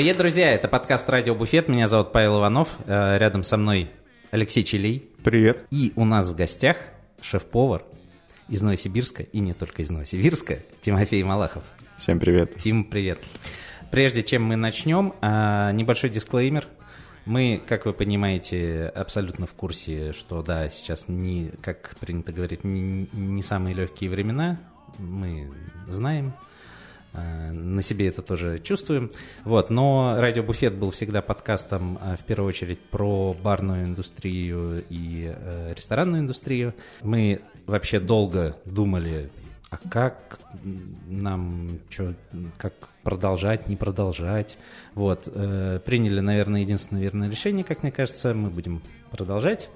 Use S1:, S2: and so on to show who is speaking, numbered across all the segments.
S1: Привет, друзья! Это подкаст «Радио Буфет». Меня зовут Павел Иванов. Э, Рядом со мной Алексей Челей.
S2: Привет.
S1: И у нас в гостях шеф-повар из Новосибирска, и не только из Новосибирска, Тимофей Малахов.
S2: Всем привет.
S1: Тим, привет. Прежде чем мы начнем, а, небольшой дисклеймер. Мы, как вы понимаете, абсолютно в курсе, что да, сейчас не, как принято говорить, не, не самые легкие времена. Мы знаем, на себе это тоже чувствуем. Вот, но радио Буфет был всегда подкастом а, в первую очередь про барную индустрию и э, ресторанную индустрию. Мы вообще долго думали, а как нам что, как продолжать, не продолжать. Вот, э, приняли, наверное, единственное верное решение, как мне кажется, мы будем продолжать.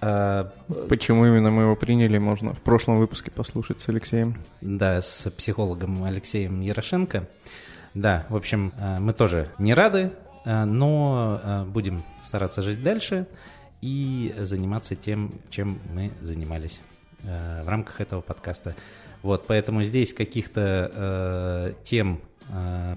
S1: А,
S2: Почему именно мы его приняли, можно в прошлом выпуске послушать с Алексеем.
S1: Да, с психологом Алексеем Ярошенко. Да, в общем, э, мы тоже не рады, э, но будем стараться жить дальше и заниматься тем, чем мы занимались в рамках этого подкаста. Вот, поэтому здесь каких-то тем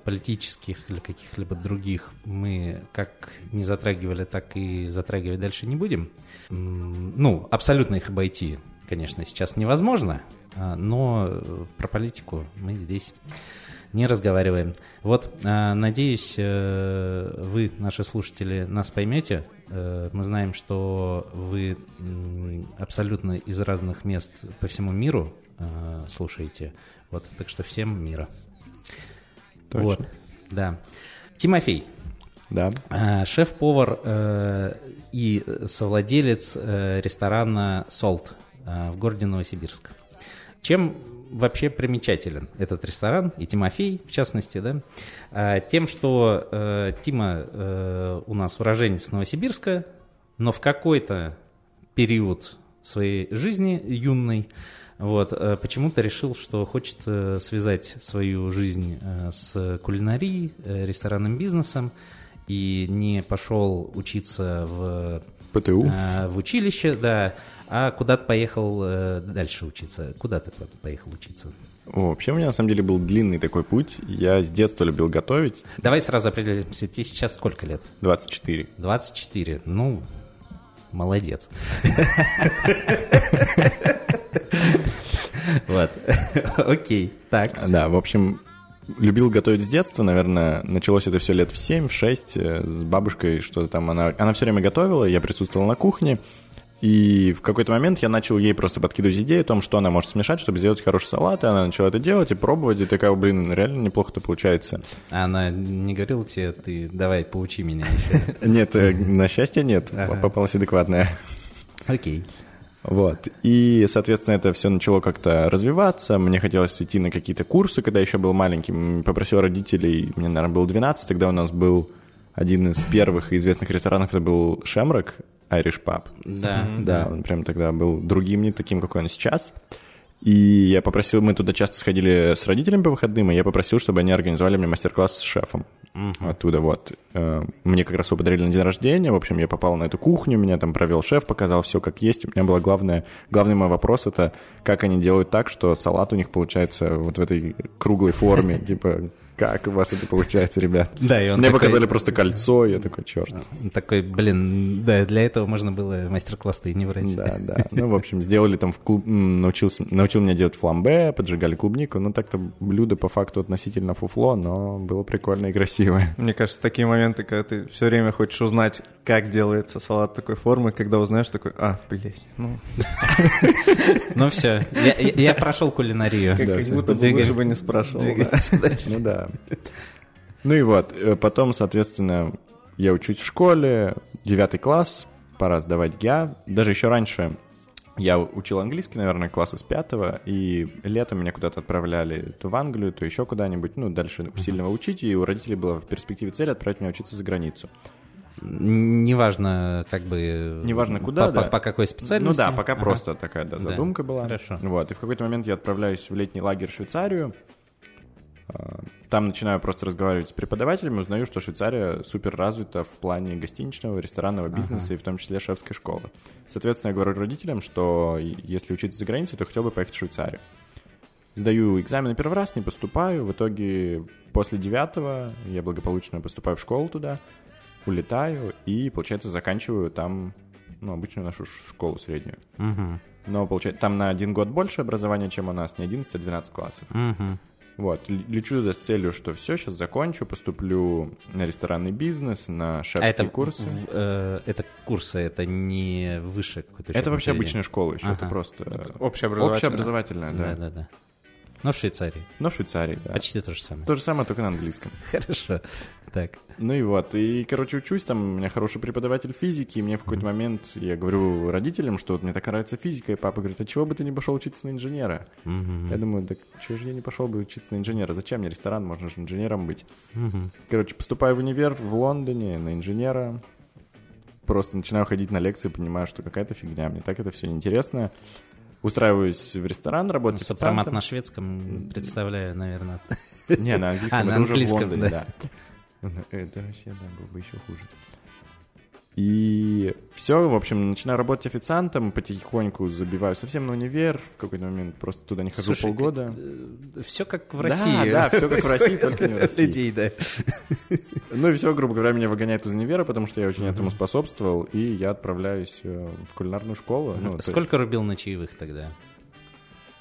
S1: политических или каких-либо других мы как не затрагивали, так и затрагивать дальше не будем. Ну, абсолютно их обойти, конечно, сейчас невозможно, а, но э, про политику мы здесь не разговариваем. Вот, а, надеюсь, э, вы, наши слушатели, нас поймете. Э, Мы знаем, что вы абсолютно из разных мест по всему миру слушаете. Вот, так что всем мира.
S2: Точно.
S1: Вот, да. Тимофей,
S2: Да.
S1: а, шеф-повар э, и совладелец э, ресторана «Солт» э, в городе Новосибирск. Чем вообще примечателен этот ресторан, и Тимофей, в частности, да? Тем, что э, Тима э, у нас уроженец Новосибирска, но в какой-то период своей жизни юной вот, э, почему-то решил, что хочет э, связать свою жизнь э, с кулинарией, э, ресторанным бизнесом, и не пошел учиться в,
S2: ПТУ.
S1: э, в училище, да, а куда-то поехал э, дальше учиться. Куда ты по- поехал учиться?
S2: Вообще у меня на самом деле был длинный такой путь. Я с детства любил готовить.
S1: Давай сразу определимся, тебе сейчас сколько лет?
S2: 24.
S1: 24. Ну, молодец. Вот. Окей. Так.
S2: Да, в общем, любил готовить с детства, наверное, началось это все лет в 7, в 6, э, с бабушкой что-то там, она, она все время готовила, я присутствовал на кухне, и в какой-то момент я начал ей просто подкидывать идеи о том, что она может смешать, чтобы сделать хороший салат, и она начала это делать и пробовать, и такая, блин, реально неплохо-то получается.
S1: А Она не говорила тебе, ты давай поучи меня еще.
S2: Нет, э, на счастье нет, попалась адекватная.
S1: Окей.
S2: Вот. И, соответственно, это все начало как-то развиваться. Мне хотелось идти на какие-то курсы, когда еще был маленьким. Попросил родителей, мне, наверное, было 12, тогда у нас был один из первых известных ресторанов, это был Шемрак, Irish Pub.
S1: Да.
S2: Да, он прям тогда был другим, не таким, какой он сейчас. И я попросил, мы туда часто сходили с родителями по выходным, и я попросил, чтобы они организовали мне мастер-класс с шефом. Оттуда вот. Э, Мне как раз его подарили на день рождения. В общем, я попал на эту кухню, меня там провел шеф, показал все как есть. У меня было главное, главный мой вопрос это, как они делают так, что салат у них получается вот в этой круглой форме. Типа, как у вас это получается, ребят?
S1: Да, и он
S2: Мне
S1: такой-
S2: показали просто кольцо, и я такой, черт.
S1: Такой, блин, да, для этого можно было мастер-класс-то и не брать.
S2: Да, да. Ну, в общем, сделали там в клуб... Научился... Научил меня делать фламбе, поджигали клубнику. Ну, так-то блюдо по факту относительно фуфло, но было прикольно и красиво.
S3: Мне кажется, такие моменты, когда ты все время хочешь узнать, как делается салат такой формы, когда узнаешь такой, а, блядь, ну,
S1: Ну все, я, прошел кулинарию.
S3: как, будто бы лучше бы не спрашивал.
S2: Ну, да. Ну и вот, э, потом, соответственно, я учусь в школе, девятый класс, пора сдавать ГИА. Даже еще раньше я учил английский, наверное, класса с пятого, и летом меня куда-то отправляли то в Англию, то еще куда-нибудь, ну, дальше усиленно учить, и у родителей была в перспективе цель отправить меня учиться за границу.
S1: Неважно, как бы...
S2: Неважно куда,
S1: по,
S2: да.
S1: по- по какой специальности.
S2: Ну да, пока
S1: Ага.
S2: просто такая да,
S1: Да.
S2: задумка была.
S1: Хорошо.
S2: Вот, и в какой-то момент я отправляюсь в летний лагерь в Швейцарию. А, Там начинаю просто разговаривать с преподавателями, узнаю, что Швейцария супер развита в плане гостиничного, ресторанного бизнеса и в том числе шефской школы. Соответственно, я говорю родителям, что если учиться за границей, то хотел бы поехать в Швейцарию. Сдаю экзамены первый раз, не поступаю. В итоге после девятого я благополучно поступаю в школу туда, улетаю и, получается, заканчиваю там, ну, обычную нашу школу среднюю.
S1: Мгм.
S2: Но, получается, там на один год больше образования, чем у нас, не 11, а 12 классов.
S1: Мгм.
S2: Вот, лечу туда с целью, что все, сейчас закончу, поступлю на ресторанный бизнес, на
S1: А
S2: шефские
S1: это
S2: курсы.
S1: в- э, это курсы, это не высшее какое-то
S2: Это вообще
S1: заведение?
S2: обычная школа еще, это
S1: Ага.
S2: просто
S3: общеобразовательная.
S2: общеобразовательная, да.
S1: Да, да, да. Ну, в Швейцарии.
S2: Но в Швейцарии, да.
S1: Почти то же самое.
S2: То же самое, только на английском.
S1: Хорошо. Так.
S2: Ну и вот, и, короче, учусь, там у меня хороший преподаватель физики, и мне в какой-то момент, я говорю родителям, что вот мне так нравится физика, и папа говорит, а чего бы ты не пошел учиться на инженера?
S1: Мгм.
S2: Я думаю, так чего же я не пошел бы учиться на инженера? Зачем мне ресторан, можно же инженером быть?
S1: Мгм.
S2: Короче, поступаю в универ в Лондоне на инженера, просто начинаю ходить на лекции, понимаю, что какая-то фигня, мне так это все неинтересно. Устраиваюсь в ресторан, работать
S1: Сопромат
S2: официантом.
S1: на шведском представляю, наверное.
S2: Не, на английском,
S1: А, на
S2: это уже в
S1: английском,
S2: Лондоне,
S1: да.
S2: да. Это вообще, да, было бы еще хуже. И все, в общем, начинаю работать официантом, потихоньку забиваю совсем на универ, в какой-то момент просто туда не хожу
S1: Слушай,
S2: полгода.
S1: Все как в
S2: Да,
S1: России.
S2: да, всё как в России, только не в России.
S1: Людей, да.
S2: Ну и все, грубо говоря, меня выгоняют из универа, потому что я очень этому способствовал, и я отправляюсь э, в кулинарную школу. Ну, есть-
S1: Сколько рубил на чаевых тогда?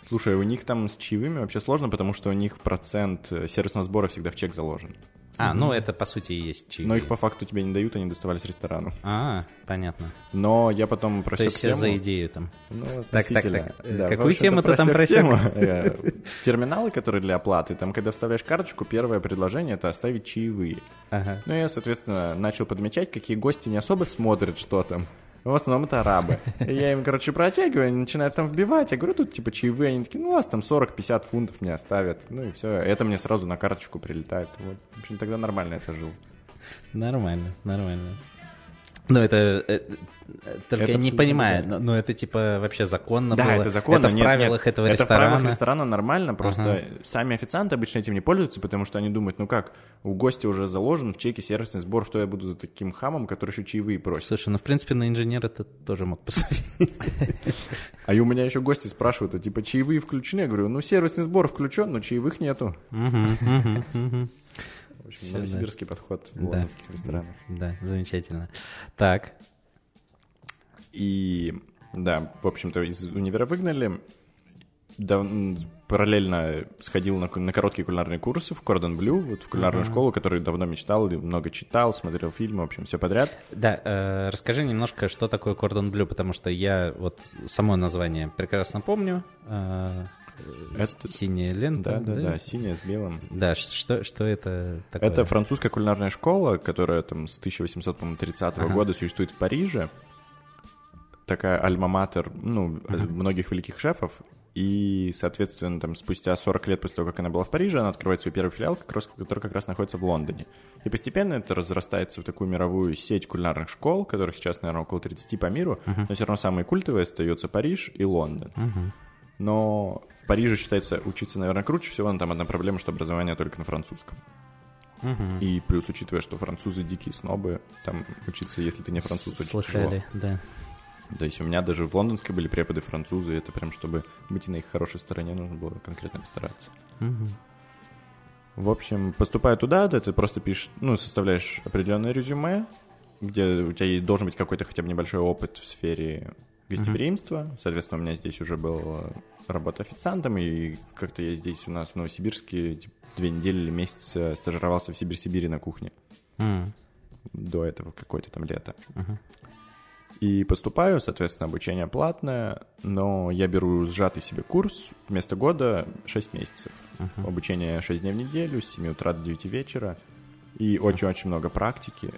S2: Слушай, у них там с чаевыми вообще сложно, потому что у них процент э, сервисного сбора всегда в чек заложен.
S1: А, ну это по сути и есть чаевые.
S2: Но их по факту тебе не дают, они доставались ресторану.
S1: А, понятно.
S2: Но я потом
S1: То
S2: просек
S1: есть все
S2: тему.
S1: за идею там.
S2: Ну,
S1: Так, так, так. Э,
S2: Да,
S1: какую
S2: в общем-то,
S1: тему ты там просек?
S2: тему. Э, Терминалы, которые для оплаты, там, когда вставляешь карточку, первое предложение — это оставить чаевые.
S1: Ага.
S2: Ну, я, соответственно, начал подмечать, какие гости не особо смотрят, что там. В основном это арабы. И я им, короче, протягиваю, они начинают там вбивать. Я говорю, тут типа чаевые. Они такие, ну, вас там 40-50 фунтов мне оставят. Ну и все. Это мне сразу на карточку прилетает. Вот. В общем, тогда нормально я сожил.
S1: Нормально, нормально. Ну, это... э, э, Только
S2: Это
S1: я не понимаю, но, но это типа вообще законно
S2: Да,
S1: было?
S2: это законно.
S1: Это в правилах
S2: нет,
S1: этого
S2: это в правилах
S1: ресторана?
S2: ресторана нормально, просто
S1: Ага.
S2: сами официанты обычно этим не пользуются, потому что они думают, ну как, у гостя уже заложен в чеке сервисный сбор, что я буду за таким хамом, который еще чаевые просит.
S1: Слушай, ну, в принципе, на инженера ты тоже мог посмотреть.
S2: А и у меня еще гости спрашивают, а типа чаевые включены? Я говорю, ну сервисный сбор включен, но чаевых нету. В общем, новосибирский подход в
S1: Да.
S2: лондонских ресторанах.
S1: Да, замечательно. Так,
S2: И да, в общем-то, из универа выгнали. Да, параллельно сходил на, на короткие кулинарные курсы в Кордон Блю, вот в кулинарную школу, которую давно мечтал, много читал, смотрел фильмы, в общем, все подряд.
S1: да, э, расскажи немножко, что такое кордон блю, потому что я вот само название прекрасно помню. э,
S2: Это-
S1: Синяя лента.
S2: Да, да, да, синяя с белым.
S1: Да, что, что это такое?
S2: Это французская кулинарная школа, которая там с 1830
S1: Ага.
S2: года существует в Париже. Такая альма-матер, ну, э, многих великих шефов. И, соответственно, там спустя 40 лет после того, как она была в Париже, она открывает свой первый филиал, который как раз находится в Лондоне. И постепенно это разрастается в такую мировую сеть кулинарных школ, которых сейчас, наверное, около 30 по миру. Но все равно самые культовые остаются Париж и Лондон.
S1: Мгм.
S2: Но в Париже считается учиться, наверное, круче всего, но там одна проблема, что образование только на французском.
S1: Мгм.
S2: И плюс, учитывая, что французы дикие снобы, там учиться, если ты не француз, очень
S1: Слышали, да.
S2: То есть у меня даже в лондонской были преподы французы, это прям, чтобы быть на их хорошей стороне, нужно было конкретно постараться.
S1: Мгм.
S2: В общем, поступая туда, да, ты просто пишешь, ну, составляешь определенное резюме, где у тебя есть- должен быть какой-то хотя бы небольшой опыт в сфере гостеприимства. Соответственно, у меня здесь уже была работа официантом, и как-то я здесь у нас в Новосибирске типа, две недели или месяц э, стажировался в Сибирь-Сибири на кухне.
S1: М.
S2: до этого какое-то там лето.
S1: Мгм.
S2: И поступаю, соответственно, обучение платное, но я беру сжатый себе курс вместо года 6 месяцев.
S1: Мгм.
S2: Обучение 6 дней в неделю, с 7 утра до 9 вечера. И очень-очень много практики.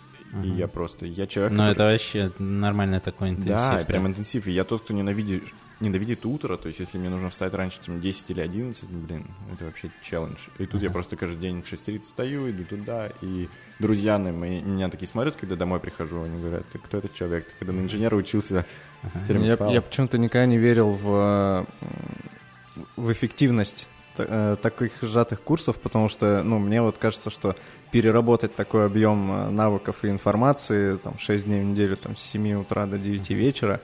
S2: И я просто, я человек,
S1: Ну,
S2: который-
S1: это вообще нормальный такой интенсив.
S2: Да, прям интенсив. И я тот, кто ненавидит, ненавидит утро, то есть если мне нужно встать раньше, чем 10 или 11, ну, блин, это вообще челлендж. И тут я просто каждый день в 6.30 встаю, иду туда, и друзья на мои- меня такие смотрят, когда домой прихожу, они говорят, кто этот человек? Ты когда на инженера учился, теперь
S3: Я,
S2: спал».
S3: я почему-то никогда не верил в, э, в эффективность э, таких сжатых курсов, потому что, ну, мне вот кажется, что переработать такой объем э, навыков и информации, там, 6 дней в неделю, там, с 7 утра до 9 вечера,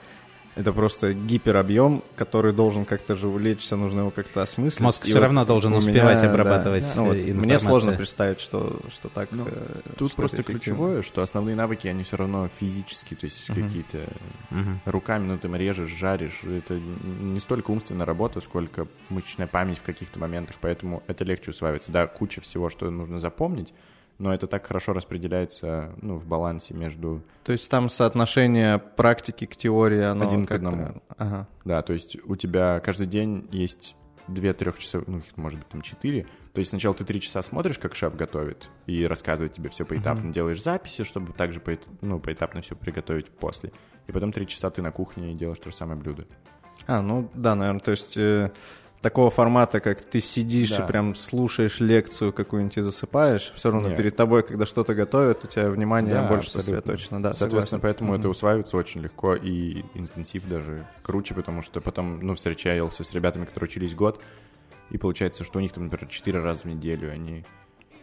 S3: это просто гиперобъем, который должен как-то же увлечься, нужно его как-то осмыслить.
S1: Мозг
S3: И
S1: все
S3: вот
S1: равно должен успевать
S3: меня,
S1: обрабатывать
S3: да, ну вот Мне сложно представить, что, что так...
S2: Ну,
S3: э,
S2: Тут
S3: что
S2: просто ключевое, что основные навыки, они все равно физические, то есть
S3: Мгм.
S2: какие-то
S1: Мгм.
S2: руками, ну, там режешь, жаришь. Это не столько умственная работа, сколько мышечная память в каких-то моментах, поэтому это легче усваивается. Да, куча всего, что нужно запомнить, но это так хорошо распределяется, ну, в балансе между...
S3: То есть там соотношение практики к теории, оно
S2: Один к одному.
S3: Ага.
S2: Да, то есть у тебя каждый день есть две трехчасовые, ну, может быть, там четыре. То есть сначала ты три часа смотришь, как шеф готовит, и рассказывает тебе все поэтапно, делаешь записи, чтобы также поэт- ну, поэтапно все приготовить после. И потом три часа ты на кухне и делаешь то же самое блюдо.
S3: А, ну да, наверное, то есть э, такого формата, как ты сидишь
S2: Да.
S3: и прям слушаешь лекцию какую-нибудь и засыпаешь, все равно
S2: Нет.
S3: перед тобой, когда что-то готовят, у тебя внимание
S2: Да,
S3: больше
S2: абсолютно.
S3: сосредоточено. Да,
S2: Соответственно,
S3: согласен.
S2: поэтому это
S3: Мгм.
S2: усваивается очень легко и интенсив даже круче, потому что потом, ну, встречался с ребятами, которые учились год, и получается, что у них там, например, четыре раза в неделю они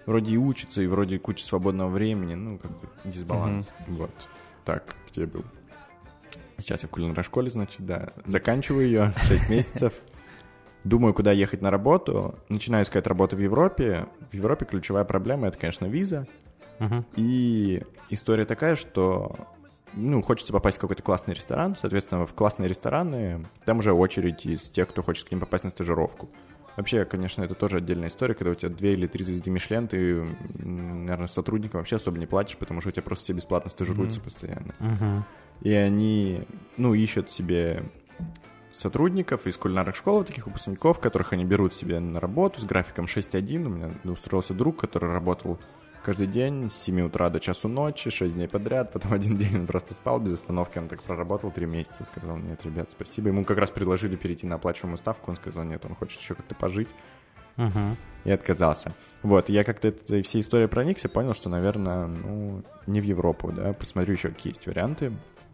S2: вроде и учатся, и вроде куча свободного времени, ну, как бы дисбаланс. Вот. Так, где был? Сейчас я в кулинарной школе, значит, да. Заканчиваю ее, 6 месяцев. Думаю, куда ехать на работу. Начинаю искать работу в Европе. В Европе ключевая проблема — это, конечно, виза.
S1: Мгм.
S2: И история такая, что ну, хочется попасть в какой-то классный ресторан, соответственно, в классные рестораны там уже очередь из тех, кто хочет к ним попасть на стажировку. Вообще, конечно, это тоже отдельная история, когда у тебя две или три звезды Мишлен, ты, наверное, сотрудникам вообще особо не платишь, потому что у тебя просто все бесплатно стажируются постоянно.
S1: Мгм.
S2: И они, ну, ищут себе сотрудников из кулинарных школ, таких выпускников, которых они берут себе на работу с графиком 6.1. У меня устроился друг, который работал каждый день с 7 утра до часу ночи, 6 дней подряд. Потом один день он просто спал без остановки. Он так проработал 3 месяца. Сказал, нет, ребят, спасибо. Ему как раз предложили перейти на оплачиваемую ставку. Он сказал, нет, он хочет еще как-то пожить.
S1: Мгм.
S2: И отказался. Вот, я как-то этой всей историей проникся, понял, что, наверное, ну, не в Европу, да, посмотрю еще, какие есть варианты.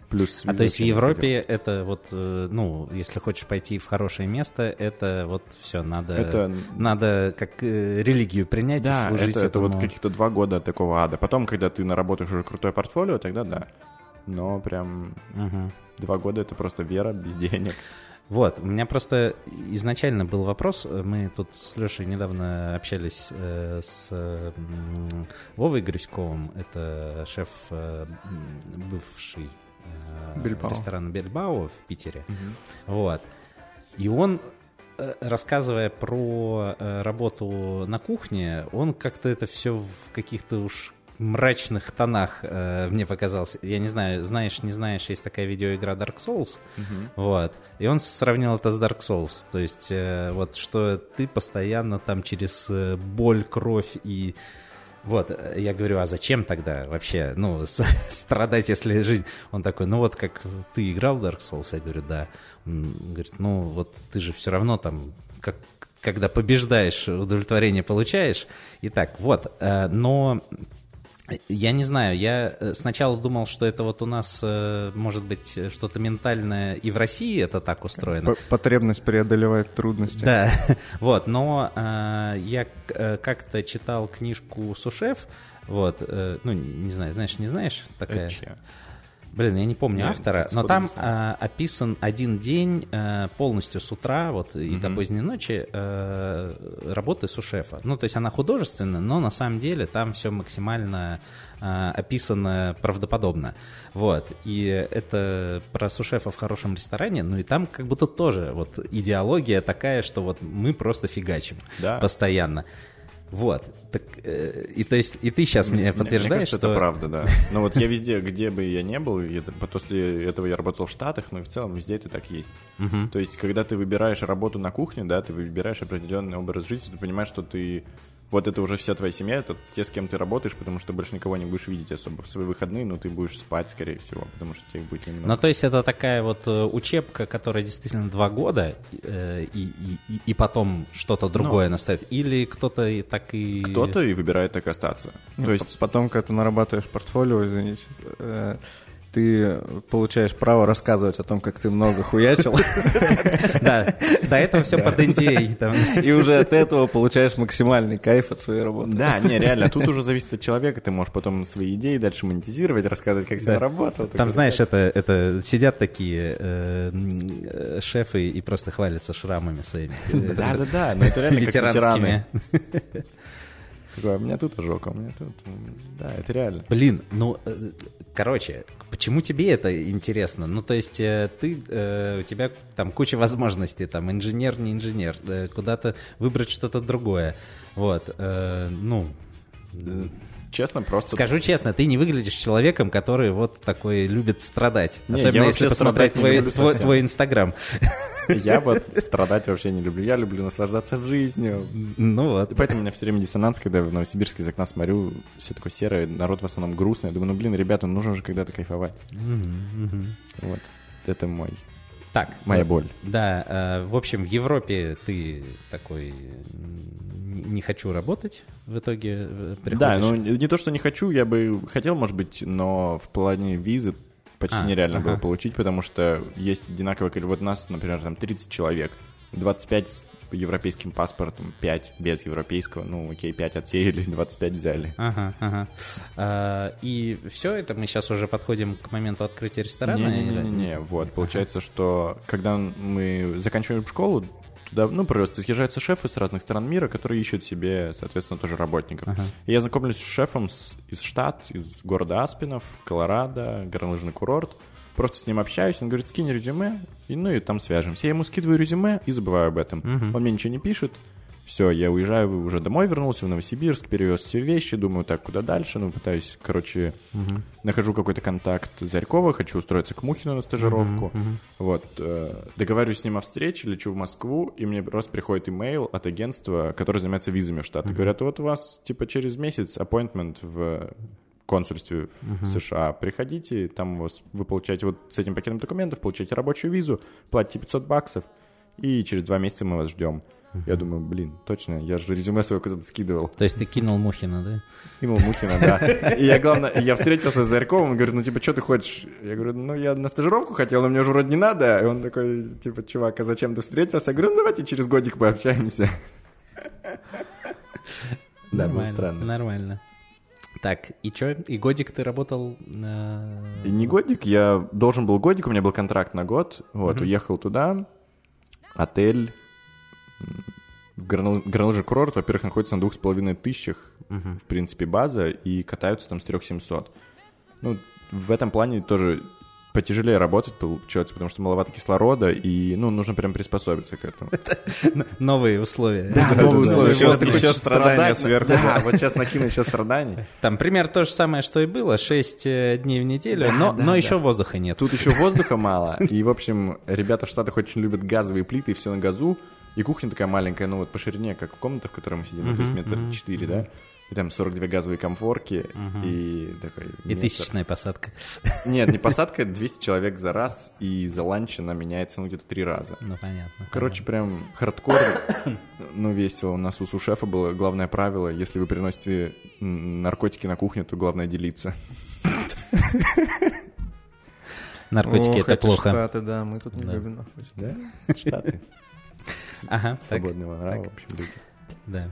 S2: Плюс
S1: А то есть в Европе это вот, э, ну, если хочешь пойти в хорошее место, это вот все, надо,
S2: Это,
S1: надо как э, религию принять
S2: да,
S1: и служить
S2: это, это вот
S1: этому.
S2: каких-то два года такого ада. Потом, когда ты наработаешь уже крутое портфолио, тогда да. Но прям
S1: Мгм.
S2: два года это просто вера без денег.
S1: Вот, у меня просто изначально был вопрос, мы тут с Лешей недавно общались э, с э, Вовой Грюськовым, это шеф э, бывший
S3: Бильбао.
S1: ресторана Бельбао в Питере. Вот. И он, э, рассказывая про э, работу на кухне, он как-то это все в каких-то уж мрачных тонах э, мне показалось. Я не знаю, знаешь, не знаешь, есть такая видеоигра Dark Souls, вот. И он сравнил это с Dark Souls. То есть, э, вот что ты постоянно там через э, боль, кровь и вот, э, я говорю, а зачем тогда вообще, ну, страдать, если жизнь... Он такой, ну вот как ты играл в Dark Souls? Я говорю, да. Он говорит, ну вот ты же все равно там, как, когда побеждаешь, удовлетворение получаешь. Итак, вот, э, но я не знаю, я э, сначала думал, что это вот у нас, э, может быть, э, что-то ментальное, и в России это так устроено.
S3: Потребность преодолевать трудности.
S1: Да, вот, но э, я к- э, как-то читал книжку Сушеф, вот, э, ну, не знаю, знаешь, не знаешь, такая...
S2: Чья?
S1: Блин, я не помню
S2: Не,
S1: автора, но там а, описан один день а, полностью с утра вот и до
S2: Мгм.
S1: поздней ночи а, работы сушефа. Ну, то есть она художественная, но на самом деле там все максимально а, описано правдоподобно. Вот. И это про сушефа в хорошем ресторане, ну и там как будто тоже вот идеология такая, что вот мы просто фигачим
S2: Да.
S1: постоянно. Вот. Так, э, и то есть, и ты сейчас мне
S2: Мне-
S1: подтверждаешь,
S2: мне кажется,
S1: что...
S2: это правда, да. Но вот я везде, где бы я не был, я- после этого я работал в Штатах, но и в целом везде это так есть.
S1: Мгм.
S2: То есть, когда ты выбираешь работу на кухне, да, ты выбираешь определенный образ жизни, ты понимаешь, что ты вот это уже вся твоя семья, это те, с кем ты работаешь, потому что больше никого не будешь видеть особо в свои выходные, но ты будешь спать, скорее всего, потому что тебе их будет немного.
S1: Ну, то есть это такая вот э, учебка, которая действительно два года, э, и, и, и- потом что-то другое настает. Или кто-то и так и...
S2: Кто-то и выбирает так остаться.
S3: Ну,
S2: То есть,
S3: потом, когда ты нарабатываешь портфолио, извините, э, ты получаешь право рассказывать о том, как ты много хуячил.
S1: Да, до этого все под NDA.
S3: И уже от этого получаешь максимальный кайф от своей работы.
S2: Да, не, реально, тут уже зависит от человека, ты можешь потом свои идеи дальше монетизировать, рассказывать, как все работало.
S1: Там, знаешь, это, это сидят такие э, шефы и просто хвалятся шрамами своими.
S2: Да-да-да, но это реально
S1: ветеранскими.
S2: Такой, у меня тут ожог, а у меня тут... Да, это реально.
S1: Блин, ну, э, короче, почему тебе это интересно? Ну, то есть э, ты, э, у тебя там куча возможностей, там, инженер, не инженер, куда-то выбрать что-то другое. Вот, ну...
S2: Честно, просто...
S1: Скажу честно, ты не выглядишь человеком, который вот такой любит страдать. Не, Особенно если посмотреть твой, твой, твой Инстаграм.
S2: Я вот страдать вообще не люблю. Я люблю наслаждаться жизнью.
S1: Ну вот.
S2: И поэтому у меня все время диссонанс, когда в Новосибирске из окна смотрю, все такое серое, народ в основном грустный. Я думаю, ну блин, ребята, нужно же когда-то кайфовать. Вот. Это мой
S1: так,
S2: моя боль.
S1: Да, э, в общем, в Европе ты такой не хочу работать, в итоге э, приходишь.
S2: Да, ну не то, что не хочу, я бы хотел, может быть, но в плане визы почти а, нереально ага. было получить, потому что есть количество. Вот нас, например, там 30 человек, 25 с европейским паспортом, 5 без европейского, ну окей, 5 отсеяли, 25 взяли.
S1: Ага, ага. А, и все это мы сейчас уже подходим к моменту открытия ресторана?
S2: Не-не-не, вот, получается, что когда мы заканчиваем школу, туда, ну, просто съезжаются шефы с разных стран мира, которые ищут себе, соответственно, тоже работников. Ага. И я знакомлюсь с шефом с, из штат, из города Аспинов, Колорадо, горнолыжный курорт. Просто с ним общаюсь, он говорит, скинь резюме, и, ну и там свяжемся. Я ему скидываю резюме и забываю об этом. Угу. Он мне ничего не пишет, все, я уезжаю уже домой, вернулся в Новосибирск, перевез все вещи, думаю, так, куда дальше, ну, пытаюсь, короче, угу. нахожу какой-то контакт Зарькова, хочу устроиться к Мухину на стажировку, угу, угу. вот, э, договариваюсь с ним о встрече, лечу в Москву, и мне просто приходит имейл от агентства, которое занимается визами в Штаты, угу. говорят, вот у вас, типа, через месяц appointment в консульстве uh-huh. в США. Приходите, там у вас, вы получаете вот с этим пакетом документов, получаете рабочую визу, платите 500 баксов, и через два месяца мы вас ждем. Я думаю, блин, точно, я же резюме свое куда-то скидывал.
S1: То есть ты кинул Мухина, да?
S2: Кинул Мухина, да. И я, главное, я встретился с Зарьковым, он говорит, ну, типа, что ты хочешь? Я говорю, ну, я на стажировку хотел, но мне уже вроде не надо. И он такой, типа, чувак, а зачем ты встретился? Я говорю, ну, давайте через годик пообщаемся.
S1: Да, было странно. Нормально. Так, и что? И годик ты работал? На...
S2: И не годик, я должен был годик, у меня был контракт на год. Вот, уехал туда, отель, в Гранлыжный курорт, во-первых, находится на двух с половиной тысячах, в принципе, база, и катаются там с трех семьсот. Ну, в этом плане тоже потяжелее работать получается, потому что маловато кислорода, и, ну, нужно прям приспособиться к этому.
S1: новые условия.
S2: Да, новые условия.
S3: Еще страдания сверху.
S2: Да, вот сейчас накину еще страданий.
S1: Там пример то же самое, что и было, 6 э, дней в неделю, но еще воздуха нет.
S2: Тут еще воздуха мало, и, в общем, ребята в Штатах очень любят газовые плиты, и все на газу, и кухня такая маленькая, ну вот по ширине, как в комнатах, в которой мы сидим, то есть метр четыре, да? И там 42 газовые комфорки uh-huh. и такой...
S1: И место. тысячная посадка.
S2: Нет, не посадка, 200 человек за раз, и за ланч она меняется, ну, где-то три раза.
S1: Ну, понятно.
S2: Короче, прям хардкор, ну, весело. У нас у сушефа было главное правило, если вы приносите наркотики на кухню, то главное делиться.
S1: Наркотики — это плохо.
S3: Штаты, да, мы тут не любим наркотики.
S2: Да? Штаты.
S1: Ага,
S2: свободного нрава, в общем, люди.
S1: Да.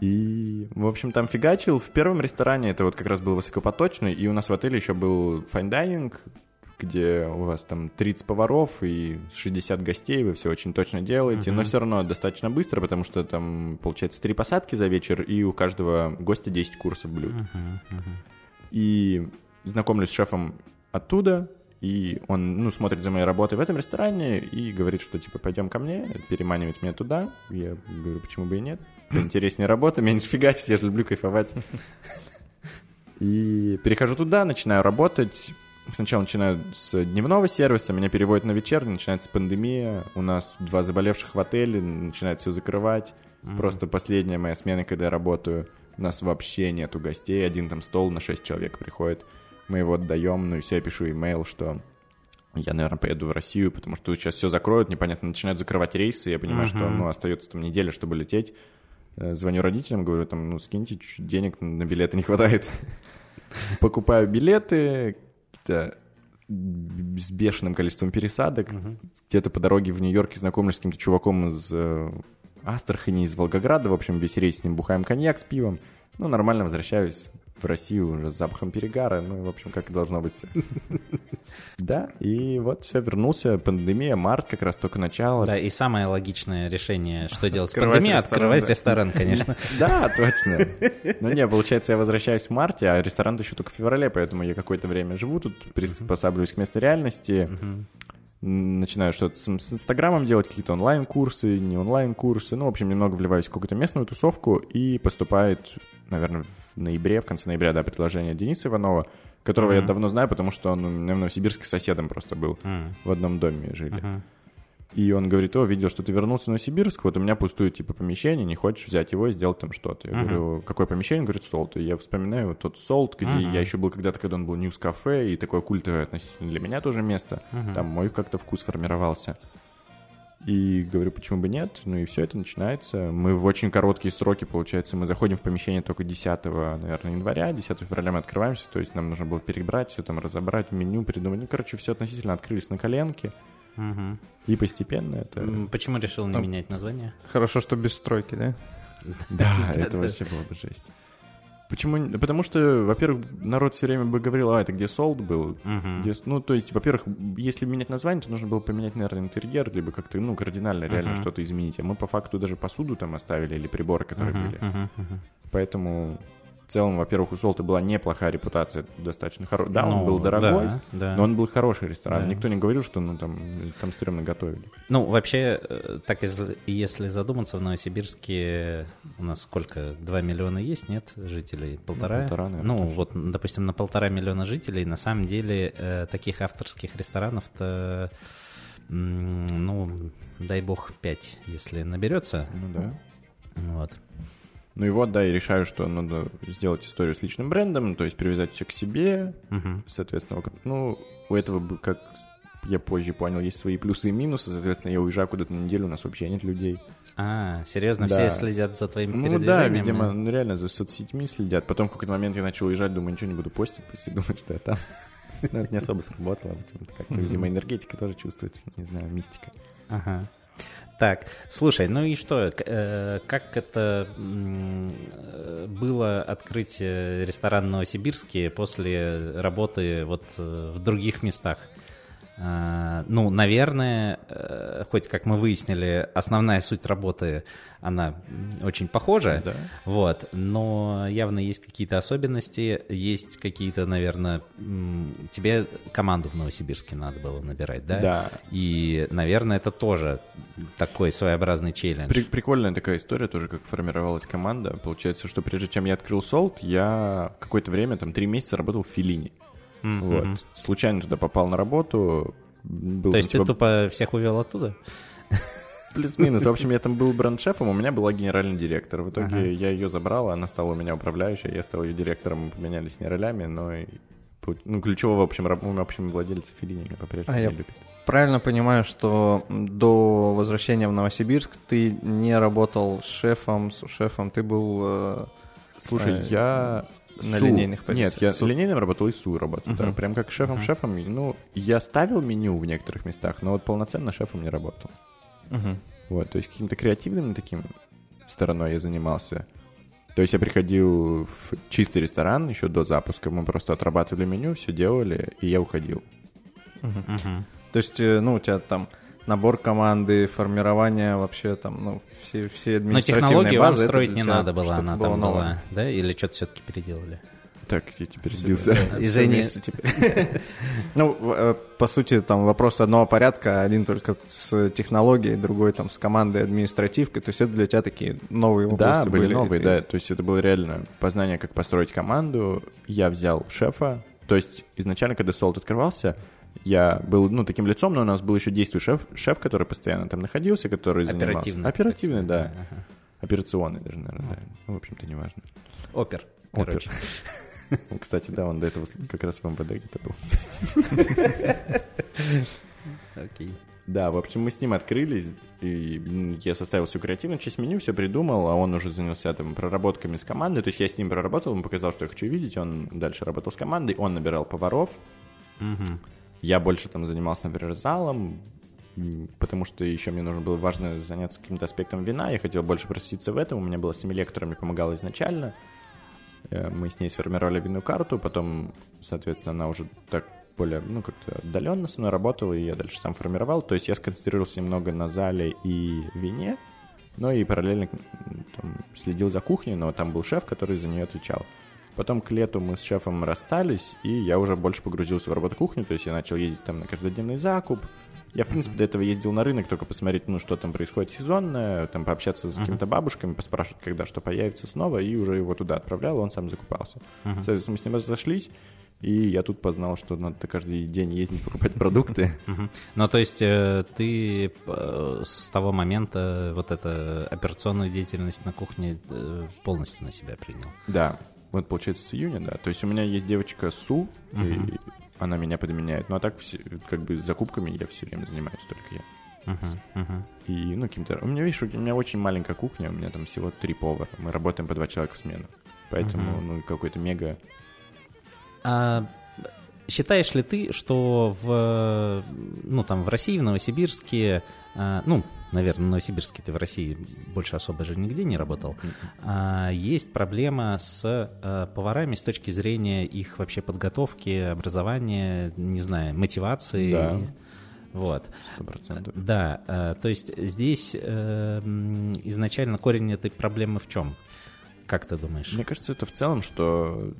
S2: И, в общем, там фигачил. В первом ресторане это вот как раз был высокопоточный, и у нас в отеле еще был fine dining, где у вас там 30 поваров и 60 гостей, вы все очень точно делаете, uh-huh. но все равно достаточно быстро, потому что там, получается, три посадки за вечер, и у каждого гостя 10 курсов блюд. Uh-huh. Uh-huh. И знакомлюсь с шефом оттуда, и он, ну, смотрит за моей работой в этом ресторане и говорит, что, типа, пойдем ко мне, переманивает меня туда. Я говорю, почему бы и нет. Интереснее работа, меньше фигачить, я же люблю кайфовать. И перехожу туда, начинаю работать. Сначала начинаю с дневного сервиса, меня переводят на вечерний, начинается пандемия, у нас два заболевших в отеле, начинают все закрывать. Mm-hmm. Просто последняя моя смена, когда я работаю, у нас вообще нету гостей, один там стол на шесть человек приходит мы его отдаем, ну и все, я пишу имейл, что я, наверное, поеду в Россию, потому что сейчас все закроют, непонятно, начинают закрывать рейсы, я понимаю, uh-huh. что, ну, остается там неделя, чтобы лететь. Э, звоню родителям, говорю, там, ну, скиньте, чуть денег на билеты не хватает. Покупаю билеты, с бешеным количеством пересадок. Где-то по дороге в Нью-Йорке знакомлюсь с каким-то чуваком из э, Астрахани, из Волгограда. В общем, весь рейс с ним бухаем коньяк с пивом. Ну, нормально возвращаюсь в Россию уже с запахом перегара, ну, в общем, как и должно быть. Да, и вот все, вернулся, пандемия, март как раз только начало.
S1: Да, и самое логичное решение, что делать с пандемией, открывать ресторан, конечно.
S2: Да, точно. Ну не, получается, я возвращаюсь в марте, а ресторан еще только в феврале, поэтому я какое-то время живу тут, приспосабливаюсь к местной реальности начинаю что-то с, с Инстаграмом делать, какие-то онлайн-курсы, не онлайн-курсы. Ну, в общем, немного вливаюсь в какую-то местную тусовку, и поступает, наверное, в ноябре, в конце ноября, да, предложение Дениса Иванова, которого mm-hmm. я давно знаю, потому что он у меня в Новосибирске соседом просто был. Mm-hmm. В одном доме жили. Mm-hmm. И он говорит, о, видел, что ты вернулся в Новосибирск, вот у меня пустует, типа, помещение, не хочешь взять его и сделать там что-то. Я uh-huh. говорю, какое помещение? Он говорит, Salt. И я вспоминаю тот Salt, где uh-huh. я еще был когда-то, когда он был News Cafe, и такое культовое относительно для меня тоже место. Uh-huh. Там мой как-то вкус формировался. И говорю, почему бы нет? Ну и все это начинается. Мы в очень короткие сроки, получается, мы заходим в помещение только 10, наверное, января, 10 февраля мы открываемся, то есть нам нужно было перебрать все там, разобрать, меню придумать. Ну, короче, все относительно открылись на коленке. Угу. И постепенно это...
S1: Почему решил не менять название?
S3: Хорошо, что без стройки, да?
S2: Да, это вообще было бы жесть. Почему? Потому что, во-первых, народ все время бы говорил, а, это где солд был? Uh-huh. Где... Ну, то есть, во-первых, если менять название, то нужно было поменять, наверное, интерьер, либо как-то, ну, кардинально реально uh-huh. что-то изменить. А мы по факту даже посуду там оставили или приборы, которые uh-huh. были. Uh-huh. Поэтому в целом, во-первых, у Солта была неплохая репутация, достаточно хорошая. Да, ну, он был дорогой, да, да. но он был хороший ресторан. Да. Никто не говорил, что ну, там, там стрёмно готовили.
S1: Ну, вообще, э, так если, если задуматься, в Новосибирске у нас сколько? Два миллиона есть, нет, жителей? Полтора? Ну, полтора наверное, ну вот, допустим, на полтора миллиона жителей, на самом деле, э, таких авторских ресторанов-то, ну, дай бог, пять, если наберется.
S2: Ну да.
S1: Вот.
S2: Ну и вот, да, и решаю, что надо сделать историю с личным брендом, то есть привязать все к себе, угу. соответственно, ну, у этого, как я позже понял, есть свои плюсы и минусы, соответственно, я уезжаю куда-то на неделю, у нас вообще нет людей.
S1: А, серьезно, да. все следят за твоими
S2: ну, передвижениями? Ну да, видимо, ну, реально за соцсетьми следят. Потом в какой-то момент я начал уезжать, думаю, ничего не буду постить, пусть думают, что я там. Но это не особо сработало, как-то, видимо, энергетика тоже чувствуется, не знаю, мистика.
S1: Ага. Так, слушай, ну и что, э, как это э, было открыть э, ресторан в Новосибирске после работы вот в других местах? А, ну, наверное, э, хоть как мы выяснили, основная суть работы, она очень похожа, да. вот, но явно есть какие-то особенности, есть какие-то, наверное, тебе команду в Новосибирске надо было набирать, да?
S2: Да.
S1: И, наверное, это тоже такой своеобразный челлендж.
S2: При прикольная такая история тоже, как формировалась команда. Получается, что прежде чем я открыл Солт, я какое-то время, там, три месяца работал в Филине. Mm-hmm. Вот. Случайно туда попал на работу.
S1: Был, То есть типа... ты тупо всех увел оттуда?
S2: Плюс-минус. В общем, я там был бренд-шефом, у меня была генеральный директор. В итоге ага. я ее забрал, она стала у меня управляющей, я стал ее директором, мы поменялись не ролями, но и, ну, ключевого, в общем, в общем, владельца Филини меня по-прежнему а не я любит.
S3: Правильно понимаю, что до возвращения в Новосибирск ты не работал с шефом, с шефом, ты был... Э,
S2: Слушай, э, я
S3: на Су. линейных позициях.
S2: Нет, я с линейным работал и Су работал, uh-huh. да. Прям как шефом-шефом. Uh-huh. Ну, я ставил меню в некоторых местах, но вот полноценно шефом не работал. Uh-huh. Вот, то есть каким-то креативным таким стороной я занимался. То есть я приходил в чистый ресторан еще до запуска, мы просто отрабатывали меню, все делали, и я уходил.
S3: Uh-huh. Uh-huh. То есть, э, ну, у тебя там набор команды, формирование вообще там, ну, все, все административные
S1: Но технологии
S3: базы.
S1: вам строить не надо было, она там новое. была, да? Или что-то все-таки переделали?
S2: Так, я теперь сбился.
S3: Извини. Ну, э, по сути, там вопрос одного порядка, один только с технологией, другой там с командой административкой, то есть это для тебя такие новые области
S2: да, были. новые, да, то есть это было реально познание, как построить команду. Я взял шефа, то есть изначально, когда Солт открывался, я был, ну, таким лицом, но у нас был еще действующий шеф, шеф, который постоянно там находился, который занимался...
S1: Оперативный.
S2: Оперативный, да. Ага. Операционный даже, наверное, да. Ну, в общем-то, неважно.
S1: Опер.
S2: Опер. Кстати, да, он до этого как раз в МВД где-то был.
S1: Окей.
S2: Да, в общем, мы с ним открылись, и я составил всю креативную часть меню, все придумал, а он уже занялся там проработками с командой, то есть я с ним проработал, он показал, что я хочу видеть, он дальше работал с командой, он набирал поваров. Я больше там занимался, например, залом, потому что еще мне нужно было важно заняться каким-то аспектом вина. Я хотел больше просветиться в этом. У меня была семья, которая мне помогала изначально. Э, Мы с ней сформировали винную карту, потом, соответственно, она уже так более, ну, как-то отдаленно со мной работала, и я дальше сам формировал. То есть я сконцентрировался немного на зале и вине, но и параллельно там, следил за кухней, но там был шеф, который за нее отвечал. Потом к лету мы с шефом расстались, и я уже больше погрузился в работу кухни, то есть я начал ездить там на каждодневный закуп. Я, в принципе, до этого ездил на рынок, только посмотреть, ну, что там происходит сезонное, там пообщаться с какими-то бабушками, поспрашивать, когда что появится снова, и уже его туда отправлял, он сам закупался. Соответственно, мы с ним разошлись, и я тут познал, что надо каждый день ездить покупать продукты.
S1: Ну, то есть э, ты э, с того момента вот эту операционную деятельность на кухне э, полностью на себя принял.
S2: Да, вот получается с июня, да. То есть у меня есть девочка Су, и она меня подменяет. Ну а так все, как бы с закупками я все время занимаюсь только я.
S1: Мгм.
S2: И, ну, каким-то... У меня, видишь, у меня очень маленькая кухня, у меня там всего три повара. Мы работаем по два человека в смену. Поэтому, ну, какой-то мега...
S1: А считаешь ли ты, что в, ну, там, в России, в Новосибирске, а, ну, наверное, в Новосибирске ты в России больше особо же нигде не работал, а, есть проблема с а, поварами с точки зрения их вообще подготовки, образования, не знаю, мотивации?
S2: Да.
S1: Вот.
S2: Сто процентов.
S1: Да, э, то есть здесь э, изначально корень этой проблемы в чем? Как ты думаешь?
S2: Мне кажется, это в целом, что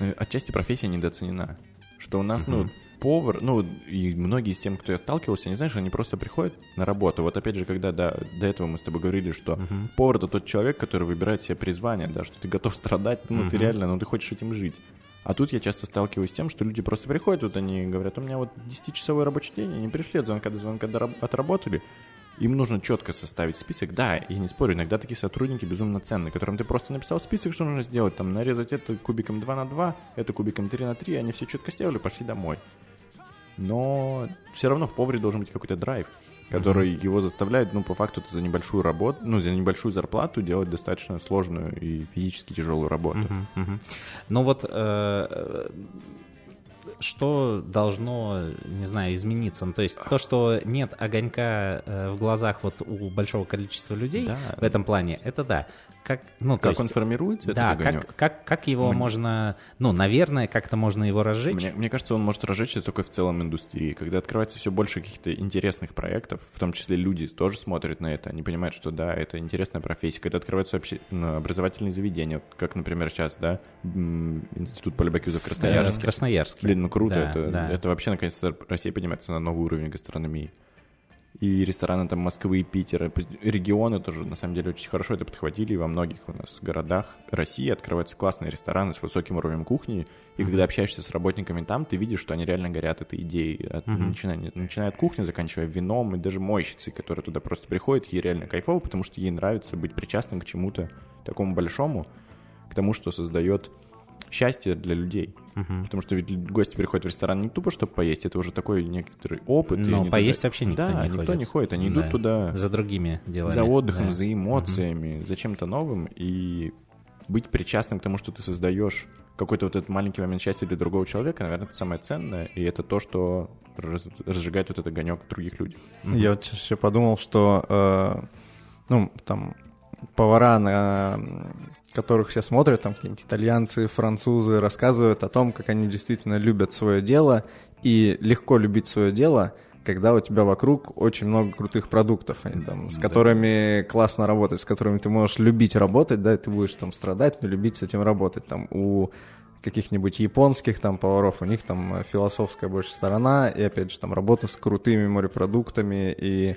S2: э, отчасти профессия недооценена. Что у нас, ну, повар, ну, и многие из тем, кто я сталкивался, не знаешь, они просто приходят на работу. Вот опять же, когда да, до этого мы с тобой говорили, что повар это тот человек, который выбирает себе призвание, да, что ты готов страдать, ну, ты реально, ну, ты хочешь этим жить. А тут я часто сталкиваюсь с тем, что люди просто приходят, вот они говорят, у меня вот 10-часовой рабочий день, они пришли от звонка до звонка отработали, им нужно четко составить список. Да, я не спорю, иногда такие сотрудники безумно ценны, которым ты просто написал список, что нужно сделать, там нарезать это кубиком 2 на 2, это кубиком 3 на 3, они все четко сделали, пошли домой. Но все равно в поваре должен быть какой-то драйв, который его заставляет, ну, по факту, это за небольшую работу, ну, за небольшую зарплату делать достаточно сложную и физически тяжелую работу.
S1: Мгм, мгм. Ну вот э, что должно, не знаю, измениться? Ну, то есть то, что нет огонька э, в глазах вот у большого количества людей
S2: Да.
S1: в этом плане, это да. Как, ну,
S2: Как
S1: есть,
S2: он формируется,
S1: да,
S2: этот огонек?
S1: как, как, как его можно, ну, наверное, как-то можно его разжечь.
S2: Мне, мне кажется, он может разжечься только в целом индустрии. Когда открывается все больше каких-то интересных проектов, в том числе люди тоже смотрят на это, они понимают, что да, это интересная профессия. Когда открываются вообще ну, образовательные заведения, как, например, сейчас, да, Институт Полибакюза в
S1: Э,
S2: Красноярске.
S1: в Красноярске.
S2: Блин, ну круто,
S1: Да,
S2: это,
S1: да.
S2: это вообще наконец-то Россия поднимается на новый уровень гастрономии. И рестораны там Москвы и Питера, регионы тоже на самом деле очень хорошо это подхватили. И во многих у нас городах России открываются классные рестораны с высоким уровнем кухни. И когда общаешься с работниками там, ты видишь, что они реально горят этой идеей. От, начиная, начиная от кухни, заканчивая вином и даже мойщицей, которая туда просто приходит, ей реально кайфово, потому что ей нравится быть причастным к чему-то такому большому, к тому, что создает счастье для людей. Потому что ведь гости приходят в ресторан не тупо, чтобы поесть, это уже такой некоторый опыт.
S1: Но
S2: они
S1: поесть
S2: туда-
S1: вообще никто
S2: да,
S1: не
S2: никто
S1: ходит.
S2: не ходит, они
S1: Да.
S2: идут туда
S1: За другими делами.
S2: за отдыхом,
S1: да.
S2: за эмоциями, за чем-то новым, и быть причастным к тому, что ты создаешь какой-то вот этот маленький момент счастья для другого человека, наверное, это самое ценное, и это то, что раз- разжигает вот этот огонек в других людях.
S3: Я вот сейчас еще подумал, что, э, ну, там, повара, на которых все смотрят, там, какие-нибудь итальянцы, французы, рассказывают о том, как они действительно любят свое дело, и легко любить свое дело, когда у тебя вокруг очень много крутых продуктов, они там, с которыми классно работать, с которыми ты можешь любить работать, да, и ты будешь там страдать, но любить с этим работать. Там у каких-нибудь японских там поваров, у них там э, философская больше сторона, и опять же там работа с крутыми морепродуктами и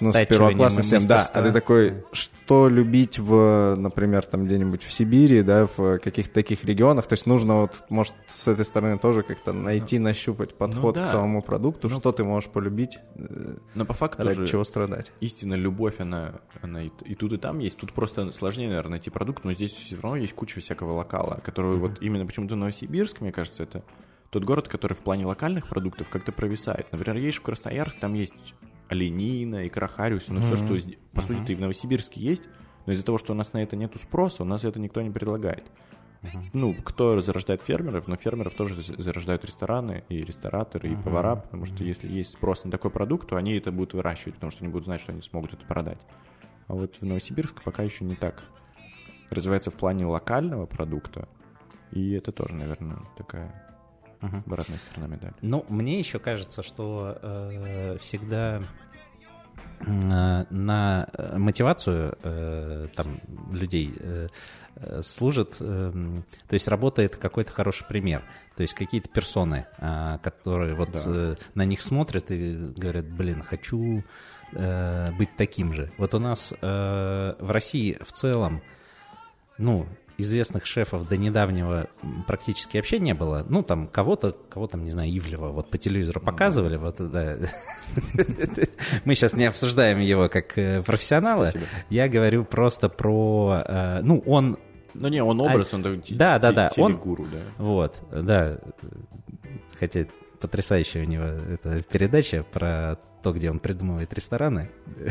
S3: ну, с первого класса всем. Да, а ты такой, что любить в, например, там где-нибудь в Сибири, да, в каких-то таких регионах, то есть нужно вот, может, с этой стороны тоже как-то найти, нащупать подход
S2: Ну да.
S3: к самому продукту, что ты можешь полюбить, э,
S2: Но по факту
S3: ради
S2: же
S3: чего страдать.
S2: истинно любовь, она, она и, и тут, и там есть. Тут просто сложнее, наверное, найти продукт, но здесь все равно есть куча всякого локала, который вот именно почему-то Новосибирск, мне кажется, это тот город, который в плане локальных продуктов как-то провисает. Например, едешь в Красноярск, там есть оленина, икра хариуса, ну все, что, по сути, и в Новосибирске есть, но из-за того, что у нас на это нету спроса, у нас это никто не предлагает. Ну, кто зарождает фермеров, но фермеров тоже за- зарождают рестораны и рестораторы, и повара, потому что если есть спрос на такой продукт, то они это будут выращивать, потому что они будут знать, что они смогут это продать. А вот в Новосибирск пока еще не так развивается в плане локального продукта, и это тоже, наверное, такая
S1: Мгм.
S2: обратная сторона медали.
S1: Ну, мне еще кажется, что э, всегда э, на э, мотивацию э, там людей э, э, служит, э, то есть работает какой-то хороший пример, то есть какие-то персоны, которые вот
S2: Да.
S1: на них смотрят и говорят, блин, хочу быть таким же. Вот у нас в России в целом, ну, известных шефов до недавнего практически вообще не было. Ну, там кого-то, кого там, не знаю, Ивлева, вот по телевизору показывали, вот, да. Мы сейчас не обсуждаем его как э, профессионала. Я говорю просто про... э, Ну, он
S2: Ну не, он образ, он такой
S1: да, да, да, он-
S2: да.
S1: вот, да. Хотя потрясающая у него эта передача про то, где он придумывает рестораны.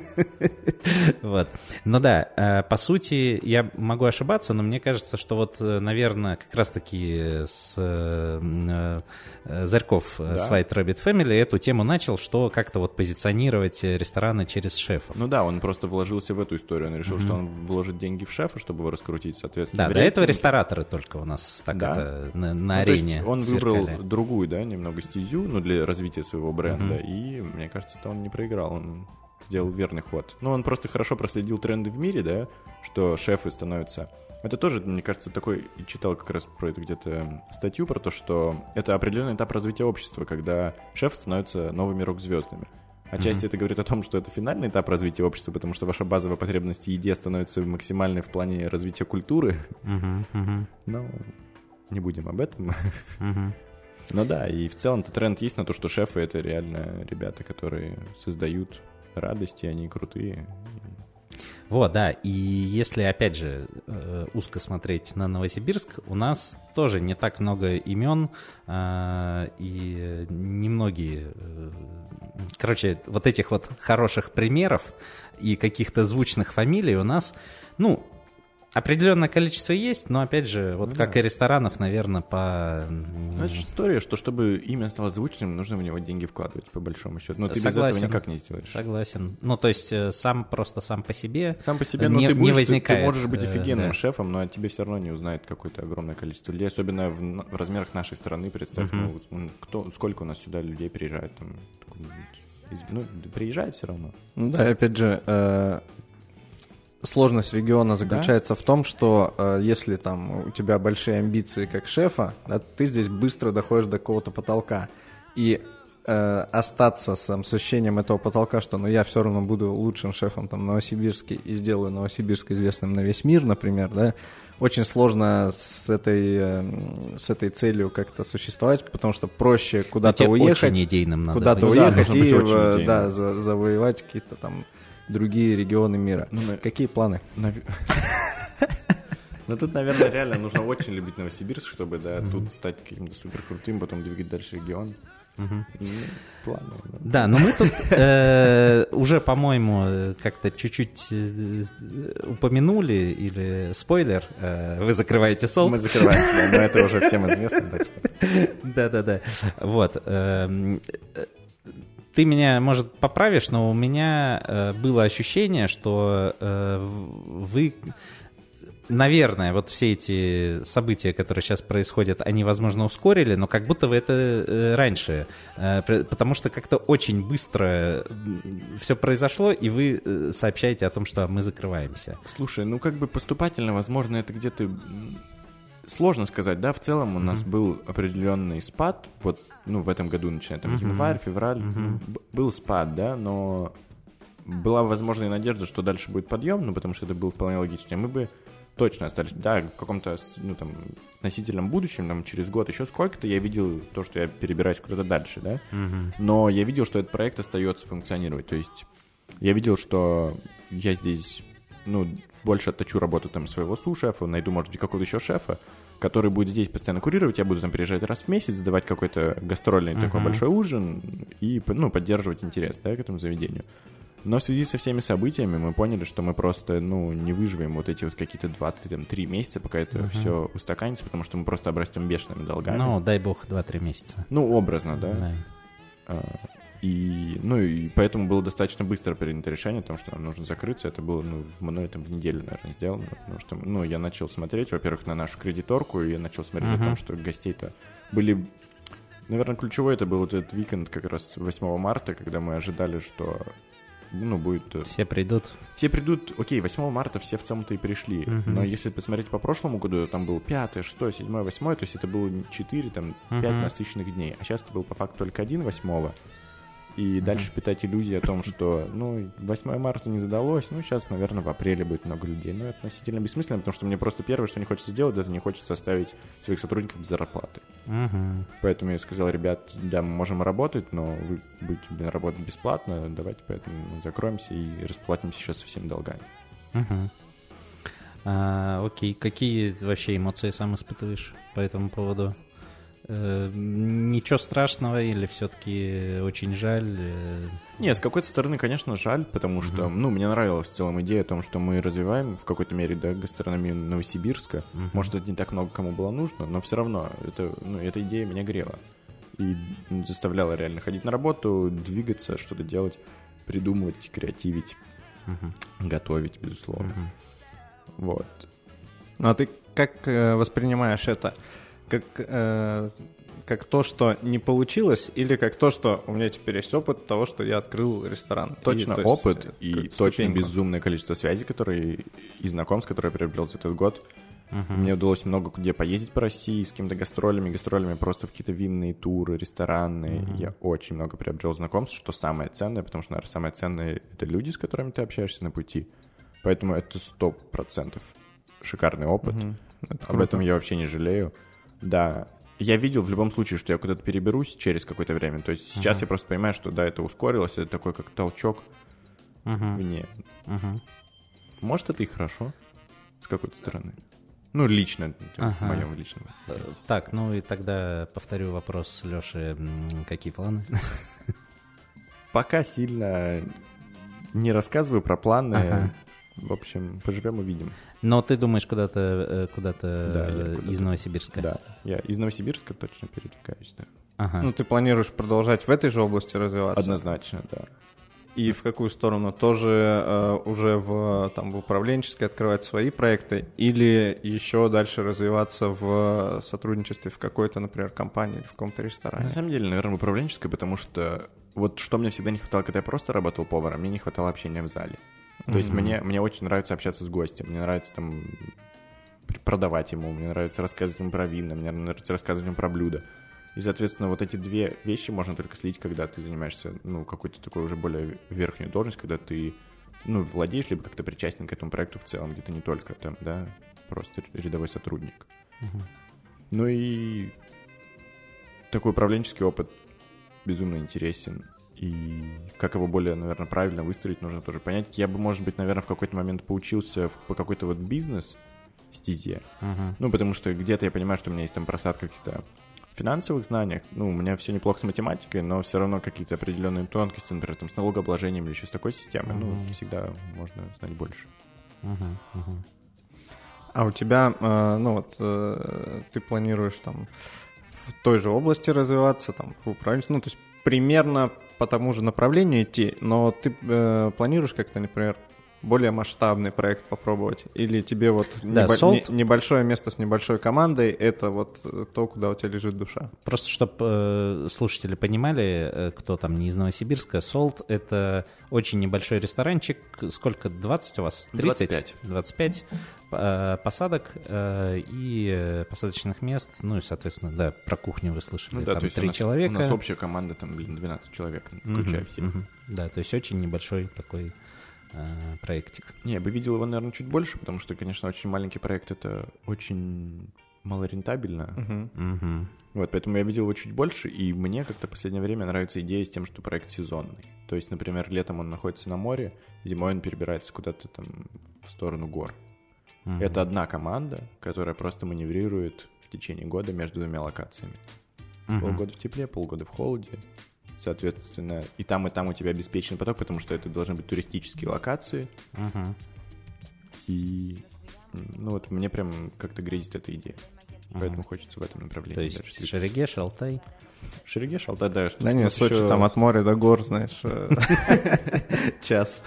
S1: Вот. Ну да, э, по сути, я могу ошибаться, но мне кажется, что вот, э, наверное, как раз-таки с э, Зарьков
S2: Да.
S1: с White Rabbit Family эту тему начал, что как-то вот позиционировать рестораны через шефов.
S2: Ну да, он просто вложился в эту историю. Он решил, что он вложит деньги в шефа, чтобы его раскрутить, соответственно.
S1: Да, до этого рестораторы только у нас так
S2: Да.
S1: это на, на
S2: Ну,
S1: арене
S2: он
S1: сверкали.
S2: выбрал другую, да, немного стезю, ну, для развития своего бренда, и, мне кажется, это он не проиграл, он сделал верный ход. Ну, он просто хорошо проследил тренды в мире, да, что шефы становятся... Это тоже, мне кажется, такой... Читал как раз про это где-то статью, про то, что это определенный этап развития общества, когда шефы становятся новыми рок-звездами. Отчасти это говорит о том, что это финальный этап развития общества, потому что ваша базовая потребность в еде становится максимальной в плане развития культуры.
S1: Мгм, мгм,
S2: Но не будем об этом.
S1: мгм.
S2: Ну да, и в целом-то тренд есть на то, что шефы — это реально ребята, которые создают радость, и они крутые.
S1: Вот, да, и если, опять же, э, узко смотреть на Новосибирск, у нас тоже не так много имен, а, и немногие, э, короче, вот этих вот хороших примеров и каких-то звучных фамилий у нас, ну, определенное количество есть, но, опять же, вот
S2: Ну
S1: как
S2: да.
S1: и ресторанов, наверное, по...
S2: Ну, это же история, что чтобы имя стало звучным, нужно в него деньги вкладывать, по большому счету. Но ты без
S1: Согласен.
S2: этого никак не сделаешь.
S1: Согласен. Ну, то есть, э, сам, просто сам по себе...
S2: Сам по себе, ну,
S1: не-
S2: ты,
S1: не
S2: будешь, ты-
S1: возникает,
S2: ты можешь быть
S1: э,
S2: офигенным
S1: да.
S2: шефом, но от тебя все равно не узнает какое-то огромное количество людей, особенно в, в размерах нашей страны. Представь,
S1: Мгм.
S2: ну, кто, сколько у нас сюда людей приезжает, там, ну, да приезжает все равно.
S3: Ну Да, и опять же, э, сложность региона заключается в том, что э, если там у тебя большие амбиции как шефа, да, ты здесь быстро доходишь до какого-то потолка. И э, остаться с, там, с ощущением этого потолка, что ну, я все равно буду лучшим шефом там, Новосибирске и сделаю Новосибирск известным на весь мир, например, да, очень сложно с этой, э, с этой целью как-то существовать, потому что проще куда-то уехать куда-то.
S2: Ну да,
S3: уехать и в-
S2: идейным.
S3: да, за- завоевать какие-то там другие регионы мира.
S2: Ну, на-
S3: Какие планы?
S2: Наве- Ну тут, наверное, реально нужно очень любить Новосибирск, чтобы, да, тут стать каким-то супер крутым, потом двигать дальше регион. Ну, планы. да.
S1: Да, но мы тут э, уже, по-моему, как-то чуть-чуть э, упомянули, или спойлер, э, вы закрываете сол.
S2: Мы закрываемся, да, но это уже всем известно, так что...
S1: Да-да-да. Вот. эм, э, Ты меня, может, поправишь, но у меня э, было ощущение, что э, вы, наверное, вот все эти события, которые сейчас происходят, они, возможно, ускорили, но как будто вы это э, раньше, э, потому что как-то очень быстро все произошло, и вы э, сообщаете о том, что мы закрываемся.
S2: Слушай, ну как бы поступательно, возможно, это где-то сложно сказать, да, в целом у нас был определенный спад, вот, ну, в этом году, начиная там январь, февраль, б- был спад, да, но была возможная надежда, что дальше будет подъем, ну, потому что это было вполне логично, мы бы точно остались, да, в каком-то, ну, там, относительном будущем, там, через год, еще сколько-то, я видел то, что я перебираюсь куда-то дальше, да, но я видел, что этот проект остается функционировать, то есть я видел, что я здесь, ну, больше отточу работу там своего су-шефа, найду, может быть, какого-то еще шефа, который будет здесь постоянно курировать, я буду там приезжать раз в месяц, давать какой-то гастрольный такой большой ужин и, ну, поддерживать интерес, да, к этому заведению. Но в связи со всеми событиями мы поняли, что мы просто, ну, не выживем вот эти вот какие-то 2-3 месяца, пока это uh-huh. все устаканится, потому что мы просто обрастем бешеными долгами.
S1: Ну, дай бог, 2-3 месяца.
S2: Ну, образно, да. да. И, ну, и поэтому было достаточно быстро принято решение о том, что нам нужно закрыться. Это было, ну, мной там в неделю, наверное, сделано. Потому что, ну, я начал смотреть, во-первых, на нашу кредиторку, и я начал смотреть uh-huh. о том, что гостей-то были... Наверное, ключевой это был вот этот уикенд как раз 8 марта, когда мы ожидали, что ну, будет... Э,
S1: все придут.
S2: Все придут, окей, 8 марта все в целом-то и пришли. Uh-huh. Но если посмотреть по прошлому году, там был 5, 6, 7, 8, то есть это было 4, там, 5 uh-huh. насыщенных дней. А сейчас это был по факту только один 8 и дальше питать иллюзии о том, что, ну, 8 марта не задалось, ну, сейчас, наверное, в апреле будет много людей. Но это относительно бессмысленно, потому что мне просто первое, что не хочется сделать, это не хочется оставить своих сотрудников без зарплаты. Mm-hmm. Поэтому я сказал, ребят, да, мы можем работать, но вы будете, блин, работать бесплатно, давайте поэтому закроемся и расплатимся сейчас со всеми долгами.
S1: Mm-hmm. А, окей, какие вообще эмоции сам испытываешь по этому поводу? Э, ничего страшного или все-таки очень жаль? Э?
S2: Не, с какой-то стороны, конечно, жаль, потому что, uh-huh. ну, мне нравилась в целом идея о том, что мы развиваем в какой-то мере, да, гастрономию Новосибирска. Uh-huh. Может, это не так много кому было нужно, но все равно это, ну, эта идея меня грела. И заставляла реально ходить на работу, двигаться, что-то делать, придумывать, креативить, uh-huh. готовить, безусловно. Uh-huh. Вот.
S3: Ну, а ты как э, воспринимаешь это? Как, э, как то, что не получилось, или как то, что у меня теперь есть опыт того, что я открыл ресторан.
S2: Точно и, опыт есть, и точно безумное количество связей, которые и знакомств, которые я приобрел за этот год. Uh-huh. Мне удалось много где поездить по России с какими-то гастролями, гастролями просто в какие-то винные туры, рестораны. Uh-huh. Я очень много приобрел знакомств, что самое ценное, потому что, наверное, самое ценное — это люди, с которыми ты общаешься на пути. Поэтому это сто процентов шикарный опыт. Uh-huh. Об этом я вообще не жалею. Да, я видел в любом случае, что я куда-то переберусь через какое-то время. То есть сейчас uh-huh. я просто понимаю, что да, это ускорилось, это такой как толчок uh-huh. вне. Uh-huh. Может, это и хорошо с какой-то стороны. Ну, лично, ага. в моем личном.
S1: Э, так, ну и тогда повторю вопрос Леши. Какие планы?
S2: Пока сильно не рассказываю про планы. Ага. В общем, поживем увидим.
S1: Но ты думаешь куда-то э, куда-то да, куда из Новосибирска?
S2: Да, я из Новосибирска точно передвигаюсь, да.
S3: Ага. Ну, ты планируешь продолжать в этой же области развиваться?
S2: Однозначно, да.
S3: И в какую сторону? Тоже э, уже в, там, в управленческой открывать свои проекты или еще дальше развиваться в сотрудничестве в какой-то, например, компании или в каком-то ресторане?
S2: На самом деле, наверное, в управленческой, потому что вот что мне всегда не хватало, когда я просто работал поваром, мне не хватало общения в зале. То mm-hmm. есть мне, мне очень нравится общаться с гостем, мне нравится там продавать ему, мне нравится рассказывать ему про вина, мне нравится рассказывать ему про блюда. И, соответственно, вот эти две вещи можно только слить, когда ты занимаешься, ну, какой-то такой уже более верхнюю должность, когда ты, ну, владеешь, либо как-то причастен к этому проекту в целом, где ты не только там, да, просто рядовой сотрудник. Угу. Ну и такой управленческий опыт безумно интересен. И как его более, наверное, правильно выстроить, нужно тоже понять. Я бы, может быть, наверное, в какой-то момент поучился в, по какой-то вот бизнес стезе. Uh-huh. Ну, потому что где-то я понимаю, что у меня есть там просадка каких-то финансовых знаниях. Ну, у меня все неплохо с математикой, но все равно какие-то определенные тонкости, например, там, с налогообложением или еще с такой системой, uh-huh. ну, всегда можно знать больше. Uh-huh.
S3: Uh-huh. А у тебя, э, ну вот, э, ты планируешь там в той же области развиваться, там, в управлении, ну, то есть примерно по тому же направлению идти, но ты э, планируешь как-то, например, более масштабный проект попробовать? Или тебе вот да, небо- Salt... не, небольшое место с небольшой командой — это вот то, куда у тебя лежит душа?
S1: Просто чтобы э, слушатели понимали, э, кто там не из Новосибирска, Солт — это очень небольшой ресторанчик. Сколько? 20 у вас? 30?
S2: 25.
S1: 25 э, посадок э, и э, посадочных мест. Ну и, соответственно, да, про кухню вы слышали. Ну, да, там то есть три человека. У
S2: нас общая команда, там, блин, 12 человек, включая угу, всех. Угу.
S1: Да, то есть очень небольшой такой э, проектик.
S2: Не, я бы видел его, наверное, чуть больше, потому что, конечно, очень маленький проект — это очень малорентабельно. Uh-huh. Uh-huh. Вот, поэтому я видел его чуть больше, и мне как-то в последнее время нравится идея с тем, что проект сезонный. То есть, например, летом он находится на море, зимой он перебирается куда-то там в сторону гор. Uh-huh. Это одна команда, которая просто маневрирует в течение года между двумя локациями. Uh-huh. Полгода в тепле, полгода в холоде. Соответственно, и там, и там у тебя обеспеченный поток, потому что это должны быть туристические локации.
S1: Мгм.
S2: И, ну вот, мне прям как-то грезит эта идея. Поэтому хочется в этом направлении
S1: То
S2: дальше
S1: есть
S2: двигаться.
S1: Шерегеш, Алтай.
S2: Шерегеш, Алтай, да,
S3: Да нет, Сочи
S2: ещё-
S3: там от моря до гор, знаешь, э, час.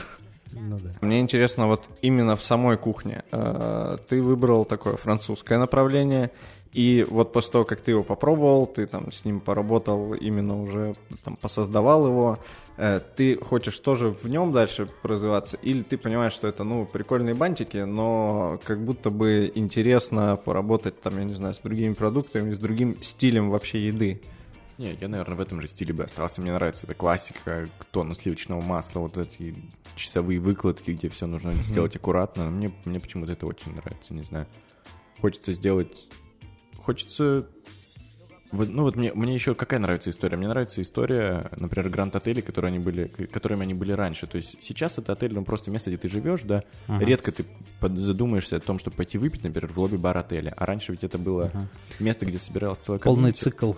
S1: Ну да.
S3: Мне интересно, вот именно в самой кухне э, ты выбрал такое французское направление, и вот после того, как ты его попробовал, ты там с ним поработал, именно уже там посоздавал его, э, ты хочешь тоже в нем дальше развиваться, или ты понимаешь, что это, ну, прикольные бантики, но как будто бы интересно поработать там, я не знаю, с другими продуктами, с другим стилем вообще еды.
S2: Не, я, наверное, в этом же стиле бы остался. Мне нравится эта классика, тонна сливочного масла, вот эти часовые выкладки, где все нужно сделать аккуратно. Мне, мне почему-то это очень нравится, не знаю. Хочется сделать... Хочется... Вот, ну вот мне, мне еще какая нравится история? Мне нравится история, например, Гранд-отелей, которые они были, которыми они были раньше. То есть сейчас это отель, ну просто место, где ты живешь, да. Редко ты задумаешься о том, чтобы пойти выпить, например, в лобби-бар отеля. А раньше ведь это было место, где собиралась целая
S1: Полный цикл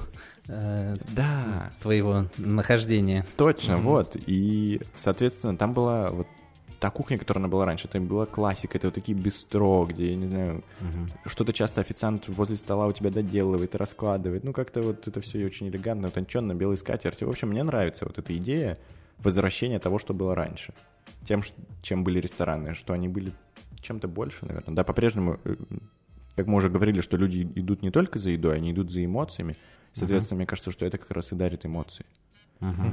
S1: э,
S2: Да,
S1: твоего нахождения.
S2: Точно, вот. И, соответственно, там была вот та кухня, которая она была раньше, это была классика, это вот такие бистро, где, я не знаю, что-то часто официант возле стола у тебя доделывает и раскладывает. Ну, как-то вот это все очень элегантно, утонченно, белый скатерть. В общем, мне нравится вот эта идея возвращения того, что было раньше. Тем, чем были рестораны, что они были чем-то больше, наверное. Да, по-прежнему, э, как мы уже говорили, что люди идут не только за едой, они идут за эмоциями. Соответственно, мне кажется, что это как раз и дарит эмоции.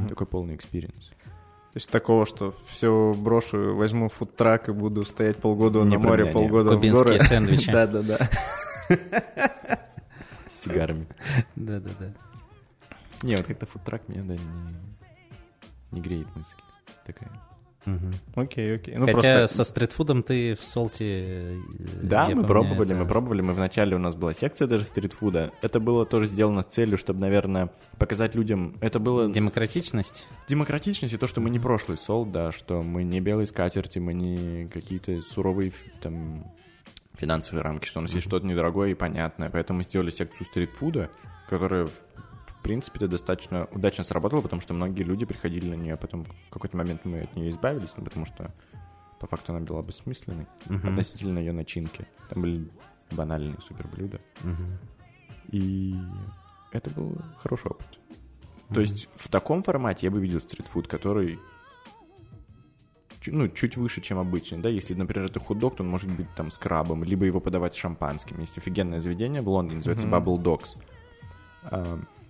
S2: Такой полный experience.
S3: То есть такого, что все брошу, возьму фудтрак и буду стоять полгода
S2: Не
S3: на море,
S2: меня, не.
S3: полгода в
S1: Кубинские
S3: горы.
S1: сэндвичи.
S3: Да-да-да.
S2: С сигарами.
S1: Да-да-да.
S2: Не, вот как-то фудтрак меня, да, не, не греет мысль такая.
S1: Мгм.
S3: Окей, окей. Ну,
S1: Хотя
S3: просто
S1: со стритфудом ты в Солте... э,
S2: Да, мы
S1: помню,
S2: пробовали,
S1: это-
S2: мы пробовали. Мы вначале у нас была секция даже стритфуда. Это было тоже сделано с целью, чтобы, наверное, показать людям... Это было
S1: Демократичность?
S2: демократичность и то, что мы не прошлый сол, да, что мы не белые скатерти, мы не какие-то суровые там финансовые рамки, что у нас есть что-то недорогое и понятное. Поэтому мы сделали секцию стритфуда, которая, в, принципе, достаточно удачно сработала, потому что многие люди приходили на нее, а потом в какой-то момент мы от нее избавились, ну, потому что по факту она была бессмысленной
S1: Мгм.
S2: относительно ее начинки. Там были банальные суперблюда.
S1: Мгм.
S2: И это был хороший опыт. То есть в таком формате я бы видел стритфуд, который ну, чуть выше, чем обычный, да, если, например, это худок, то он может быть там с крабом, либо его подавать с шампанским. Есть офигенное заведение в Лондоне, называется Bubble Dogs.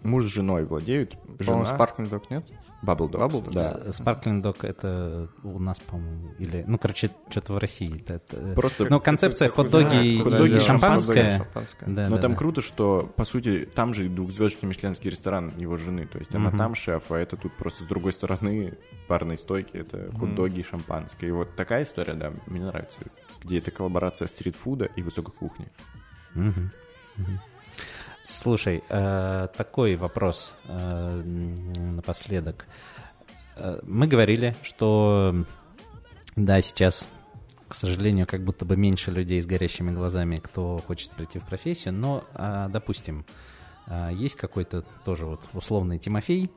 S2: Муж с женой владеют.
S3: по-моему,
S2: Жена...
S3: Sparkling Dog нет?
S2: Bubble Dogs,
S3: Bubble Dogs?
S2: да.
S1: Sparkling Dog это у нас, по-моему, или... Ну, короче, что-то в России. это-
S2: Просто
S1: Ну, концепция хот-доги
S2: Да,
S1: и
S2: хот-доги,
S1: и
S2: шампанское.
S1: шампанское. Да,
S2: Но
S1: да,
S2: там
S1: да.
S2: круто, что, по сути, там же двухзвездочный мишленский ресторан его жены. То есть она там шеф, а это тут просто с другой стороны барной стойки. Это хот-доги и шампанское. И вот такая история, да, мне нравится. Где это коллаборация стритфуда и высокой кухни.
S1: Мгм. Мгм. Слушай, э, такой вопрос э, напоследок. Э, Мы говорили, что да, сейчас, к сожалению, как будто бы меньше людей с горящими глазами, кто хочет прийти в профессию, но, а, допустим, есть какой-то тоже вот условный Тимофей,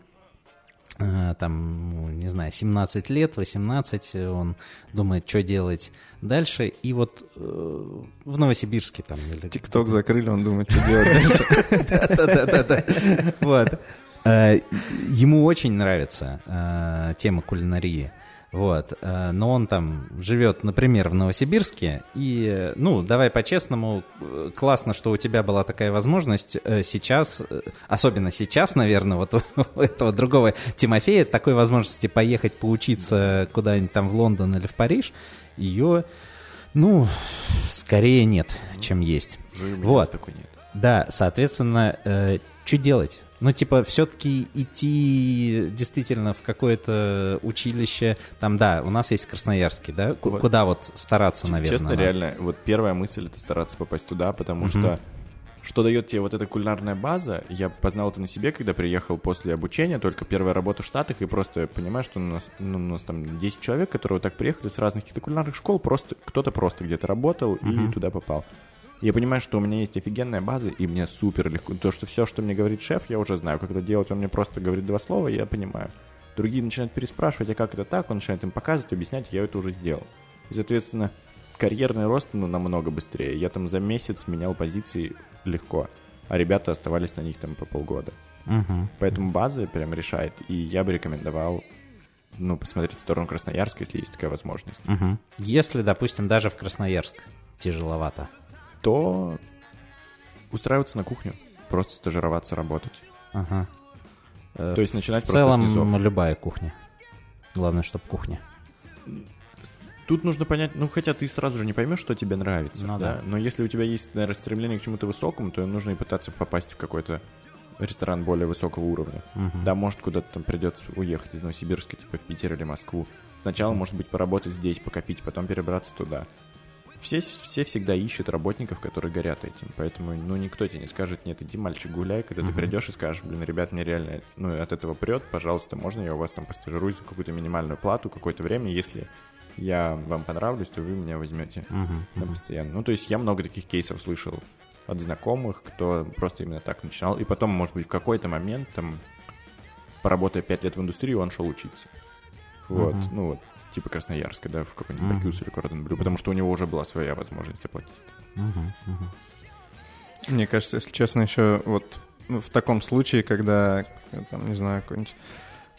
S1: там, ну, не знаю, 17 лет, 18, э, он думает, что делать дальше, и вот э, в Новосибирске там... или
S3: Тикток закрыли, он думает, что делать дальше.
S1: да-да-да. Вот. Э, Ему очень нравится э, тема кулинарии. Вот. Э, Но он там живет, например, в Новосибирске. И, ну, давай по-честному, э, классно, что у тебя была такая возможность э, сейчас, особенно сейчас, наверное, вот у этого другого Тимофея, такой возможности поехать поучиться куда-нибудь там в Лондон или в Париж, ее, ну, скорее нет, чем есть.
S2: Ну,
S1: Вот.
S2: такой нет.
S1: Да, соответственно, что делать? Ну, типа, все-таки идти действительно в какое-то училище, там, да, у нас есть Красноярский, да, Ку-
S2: Вот.
S1: куда вот стараться,
S2: Ч-
S1: наверное.
S2: Честно,
S1: надо?
S2: реально, вот первая мысль это стараться попасть туда, потому
S1: Мгм.
S2: что что дает тебе вот эта кулинарная база, я познал это на себе, когда приехал после обучения, только первая работа в Штатах, и просто понимаю, что у нас, ну, у нас там 10 человек, которые вот так приехали с разных каких-то кулинарных школ, просто кто-то просто где-то работал
S1: Мгм.
S2: и туда попал. Я понимаю, что у меня есть офигенная база, и мне супер легко. То, что все, что мне говорит шеф, я уже знаю, как это делать. Он мне просто говорит два слова, и я понимаю. Другие начинают переспрашивать, а как это так? Он начинает им показывать, объяснять, я это уже сделал. И, соответственно, карьерный рост ну, намного быстрее. Я там за месяц менял позиции легко, а ребята оставались на них там по полгода.
S1: Мгм.
S2: Поэтому база прям решает, и я бы рекомендовал ну, посмотреть в сторону Красноярска, если есть такая возможность.
S1: Мгм. Если, допустим, даже в Красноярск тяжеловато.
S2: То устраиваться на кухню, просто стажироваться, работать.
S1: Ага. Э,
S2: То есть начинать
S1: в целом
S2: с низов.
S1: любая кухня. Главное, чтобы кухня.
S2: Тут нужно понять, ну, хотя ты сразу же не поймешь, что тебе нравится,
S1: Ну
S2: да?
S1: да.
S2: Но если у тебя есть, наверное, стремление к чему-то высокому, то нужно и пытаться попасть в какой-то ресторан более высокого уровня.
S1: Мгм.
S2: Да, может, куда-то там придется уехать из Новосибирска, типа в Питер или Москву. Сначала, может быть, поработать здесь, покопить, потом перебраться туда. Все, все всегда ищут работников, которые горят этим. Поэтому, ну, никто тебе не скажет, нет, иди, мальчик, гуляй, когда ты придешь и скажешь, блин, ребят, мне реально, ну, от этого прет, пожалуйста, можно я у вас там постажируюсь за какую-то минимальную плату какое-то время, если я вам понравлюсь, то вы меня возьмете
S1: Мгм.
S2: на постоянно. Ну, то есть я много таких кейсов слышал от знакомых, кто просто именно так начинал. И потом, может быть, в какой-то момент, там, поработая пять лет в индустрии, он шел учиться. Вот,
S1: Мгм.
S2: ну вот, типа Красноярска, да, в какой-нибудь. Бакюс или Кордон Блю, потому что у него уже была своя возможность оплатить.
S1: Мгм. Мгм.
S3: Мне кажется, если честно, еще вот ну, в таком случае, когда, там, не знаю, какой-нибудь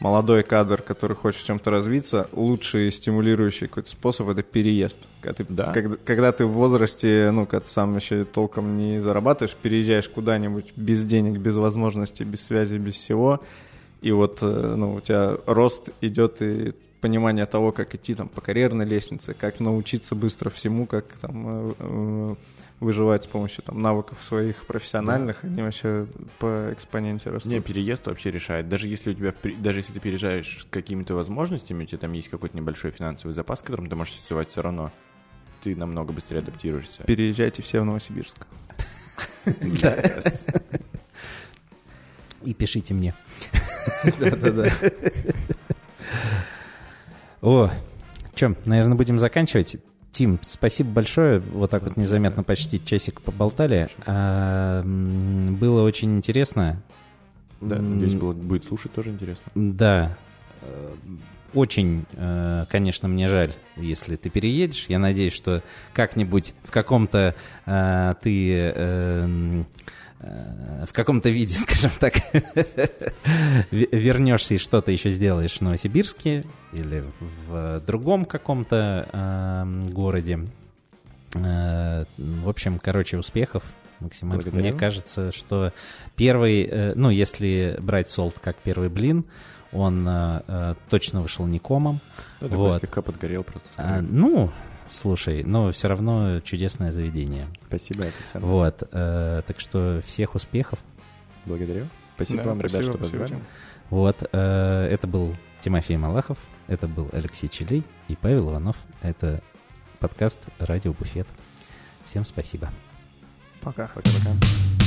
S3: молодой кадр, который хочет в чем-то развиться, лучший стимулирующий какой-то способ — это переезд. Когда ты,
S2: Да.
S3: когда, когда ты в возрасте, ну, когда ты сам еще толком не зарабатываешь, переезжаешь куда-нибудь без денег, без возможностей, без связи, без всего, и вот, э, ну, у тебя рост идет и понимание того, как идти там по карьерной лестнице, как научиться быстро всему, как там э, э, выживать с помощью там навыков своих профессиональных, они вообще по экспоненте растут.
S2: Не, переезд вообще решает. Даже если у тебя, даже если ты переезжаешь с какими-то возможностями, у тебя там есть какой-то небольшой финансовый запас, которым ты можешь существовать все равно, ты намного быстрее адаптируешься.
S3: Переезжайте все в Новосибирск.
S2: Yes.
S1: И пишите мне.
S3: Да-да-да.
S1: О, что, наверное, будем заканчивать. Тим, спасибо большое. Вот так вот незаметно почти часик поболтали. А, было очень интересно.
S2: Да, надеюсь, было- будет слушать тоже интересно.
S1: Да. Э, Очень, э, конечно, мне жаль, если ты переедешь. Я надеюсь, что как-нибудь в каком-то э, ты в каком-то виде, скажем так, ве- вернешься и что-то еще сделаешь в Новосибирске или в другом каком-то э, городе. Э, В общем, короче, успехов максимально.
S2: Благодарю.
S1: Мне кажется, что первый, э, ну, если брать солт как первый блин, он э, э, точно вышел не комом.
S2: Ну, такой
S1: Вот.
S2: слегка подгорел просто.
S1: А, ну, слушай, но все равно чудесное заведение.
S2: Спасибо, ценно.
S1: Вот, э, так что всех успехов.
S2: Благодарю. Спасибо
S3: Да,
S2: вам, ребят, что позвали.
S1: Вот, э, это был Тимофей Малахов, это был Алексей Челей и Павел Иванов. Это подкаст «Радио Буфет». Всем спасибо.
S3: Пока.
S2: Пока-пока.